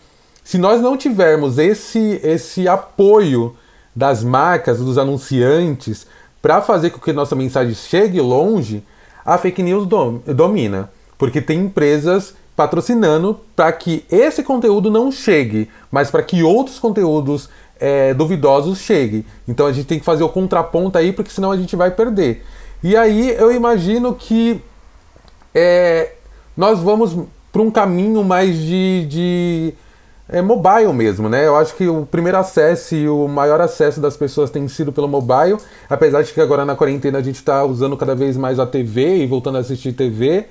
se nós não tivermos esse esse apoio das marcas, dos anunciantes para fazer com que nossa mensagem chegue longe, a fake news domina, porque tem empresas patrocinando para que esse conteúdo não chegue, mas para que outros conteúdos é, duvidosos chegue. Então a gente tem que fazer o contraponto aí, porque senão a gente vai perder. E aí eu imagino que é, nós vamos para um caminho mais de, de é, mobile mesmo, né? Eu acho que o primeiro acesso e o maior acesso das pessoas tem sido pelo mobile, apesar de que agora na quarentena a gente está usando cada vez mais a TV e voltando a assistir TV,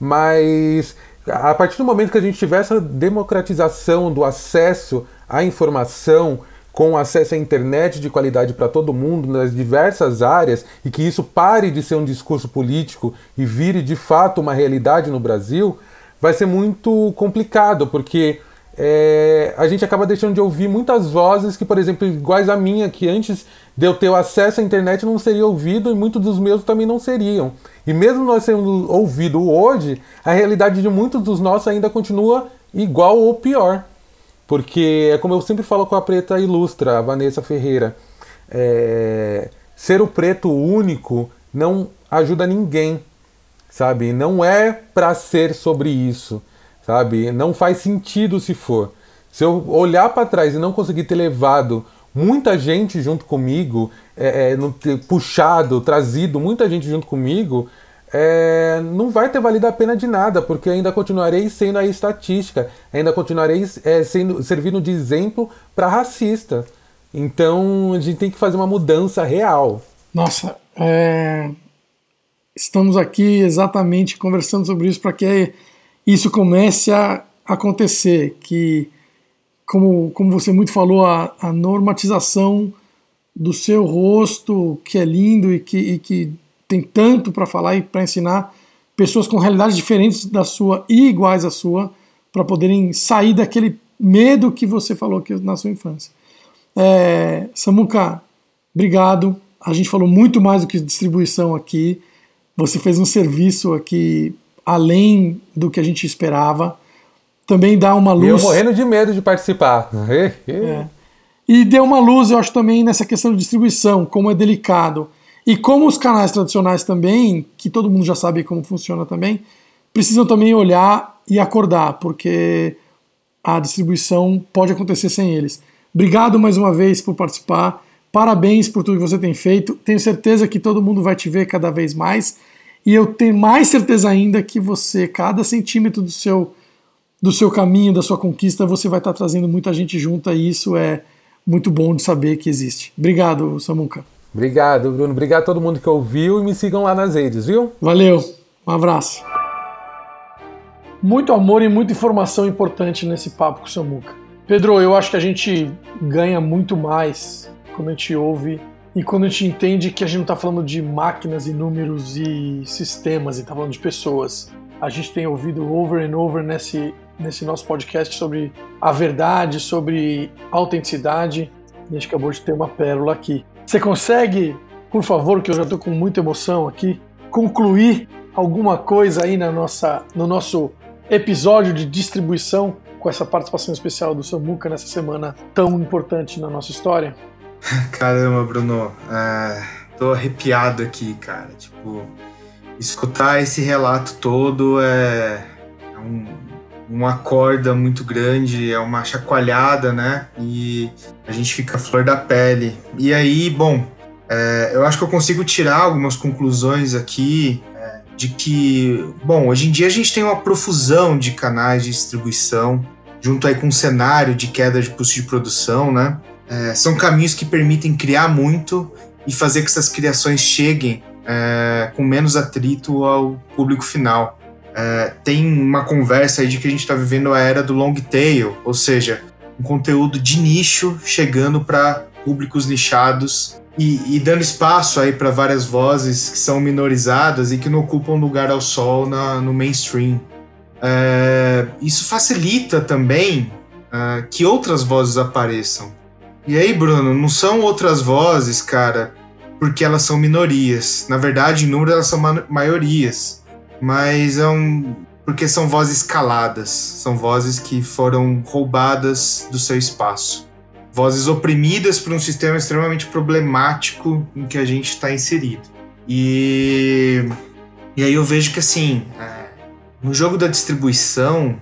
mas a partir do momento que a gente tiver essa democratização do acesso à informação, com acesso à internet de qualidade para todo mundo nas diversas áreas e que isso pare de ser um discurso político e vire de fato uma realidade no Brasil, vai ser muito complicado, porque é, a gente acaba deixando de ouvir muitas vozes que, por exemplo, iguais a minha, que antes de eu ter acesso à internet não seria ouvido e muitos dos meus também não seriam. E mesmo nós sendo ouvido hoje, a realidade de muitos dos nossos ainda continua igual ou pior. Porque é como eu sempre falo com a preta ilustra, a Vanessa Ferreira. É, ser o preto único não ajuda ninguém, sabe? Não é para ser sobre isso, sabe? Não faz sentido se for. Se eu olhar para trás e não conseguir ter levado muita gente junto comigo, é, é, puxado, trazido muita gente junto comigo, é, não vai ter valido a pena de nada, porque ainda continuarei sendo a estatística, ainda continuarei é, sendo, servindo de exemplo para racista. Então a gente tem que fazer uma mudança real. Nossa, é... estamos aqui exatamente conversando sobre isso para que isso comece a acontecer, que como, como você muito falou, a, a normatização do seu rosto, que é lindo e que, e que tem tanto para falar e para ensinar pessoas com realidades diferentes da sua e iguais à sua, para poderem sair daquele medo que você falou que na sua infância. É, Samuca, obrigado. A gente falou muito mais do que distribuição aqui. Você fez um serviço aqui além do que a gente esperava. Também dá uma luz. Eu morrendo de medo de participar. é. E deu uma luz, eu acho, também nessa questão de distribuição, como é delicado. E como os canais tradicionais também, que todo mundo já sabe como funciona também, precisam também olhar e acordar, porque a distribuição pode acontecer sem eles. Obrigado mais uma vez por participar. Parabéns por tudo que você tem feito. Tenho certeza que todo mundo vai te ver cada vez mais. E eu tenho mais certeza ainda que você, cada centímetro do seu, do seu caminho, da sua conquista, você vai estar trazendo muita gente junto. E isso é muito bom de saber que existe. Obrigado, Samuca. Obrigado, Bruno. Obrigado a todo mundo que ouviu e me sigam lá nas redes, viu? Valeu. Um abraço. Muito amor e muita informação importante nesse papo com o Samuca. Pedro, eu acho que a gente ganha muito mais quando a gente ouve e quando a gente entende que a gente não está falando de máquinas e números e sistemas, e está falando de pessoas. A gente tem ouvido over and over nesse, nesse nosso podcast sobre a verdade, sobre autenticidade. A gente acabou de ter uma pérola aqui. Você consegue, por favor, que eu já estou com muita emoção aqui, concluir alguma coisa aí na nossa, no nosso episódio de distribuição com essa participação especial do Samuca nessa semana tão importante na nossa história? (laughs) Caramba, Bruno. É, tô arrepiado aqui, cara. Tipo, escutar esse relato todo é, é um, uma corda muito grande, é uma chacoalhada, né? E a gente fica flor da pele. E aí, bom, é, eu acho que eu consigo tirar algumas conclusões aqui é, de que, bom, hoje em dia a gente tem uma profusão de canais de distribuição, junto aí com um cenário de queda de custo de produção, né? É, são caminhos que permitem criar muito e fazer que essas criações cheguem é, com menos atrito ao público final. É, tem uma conversa aí de que a gente está vivendo a era do long tail, ou seja, um conteúdo de nicho chegando para públicos nichados e, e, dando espaço aí para várias vozes que são minorizadas e que não ocupam lugar ao sol na, no mainstream. É, isso facilita também é, que outras vozes apareçam. E aí, Bruno, não são outras vozes, cara, porque elas são minorias. Na verdade, em número elas são ma maiorias. Mas é um. Porque são vozes caladas. São vozes que foram roubadas do seu espaço. Vozes oprimidas por um sistema extremamente problemático em que a gente está inserido. E. E aí eu vejo que assim. É, no jogo da distribuição,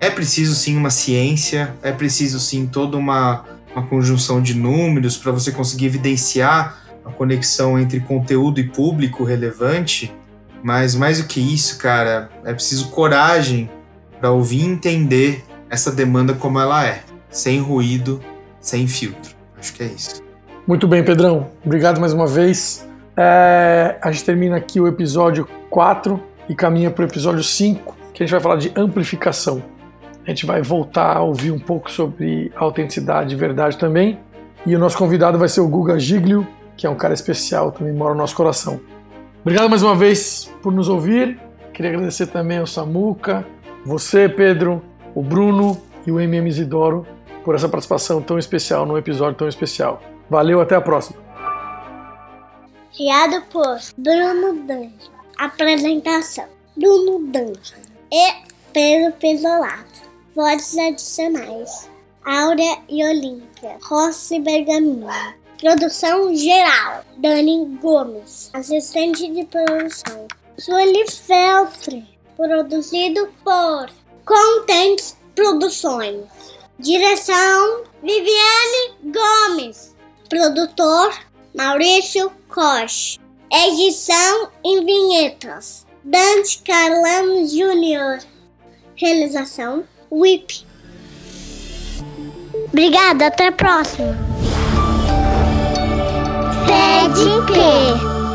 é preciso sim uma ciência, é preciso sim toda uma, uma conjunção de números para você conseguir evidenciar a conexão entre conteúdo e público relevante, mas mais do que isso, cara, é preciso coragem para ouvir e entender essa demanda como ela é, sem ruído, sem filtro. Acho que é isso. Muito bem, Pedrão. Obrigado mais uma vez. É, a gente termina aqui o episódio 4 e caminha para o episódio 5, que a gente vai falar de amplificação. A gente vai voltar a ouvir um pouco sobre autenticidade e verdade também. E o nosso convidado vai ser o Guga Giglio, que é um cara especial, também mora no nosso coração. Obrigado mais uma vez por nos ouvir. Queria agradecer também ao Samuca, você, Pedro, o Bruno e o MM Isidoro por essa participação tão especial num episódio tão especial. Valeu, até a próxima. Criado por Bruno Danjo. Apresentação: Bruno Danjo e Pedro Pesolato. Vozes adicionais: Áurea e Olímpia. Rossi Bergamini. Produção geral: Dani Gomes. Assistente de produção: Sueli Felfre. Produzido por Contents Produções. Direção: Viviane Gomes. Produtor: Maurício Koch. Edição em vinhetas: Dante Carlano Júnior. Realização: WIP. Obrigada, até a próxima. Pé de pé.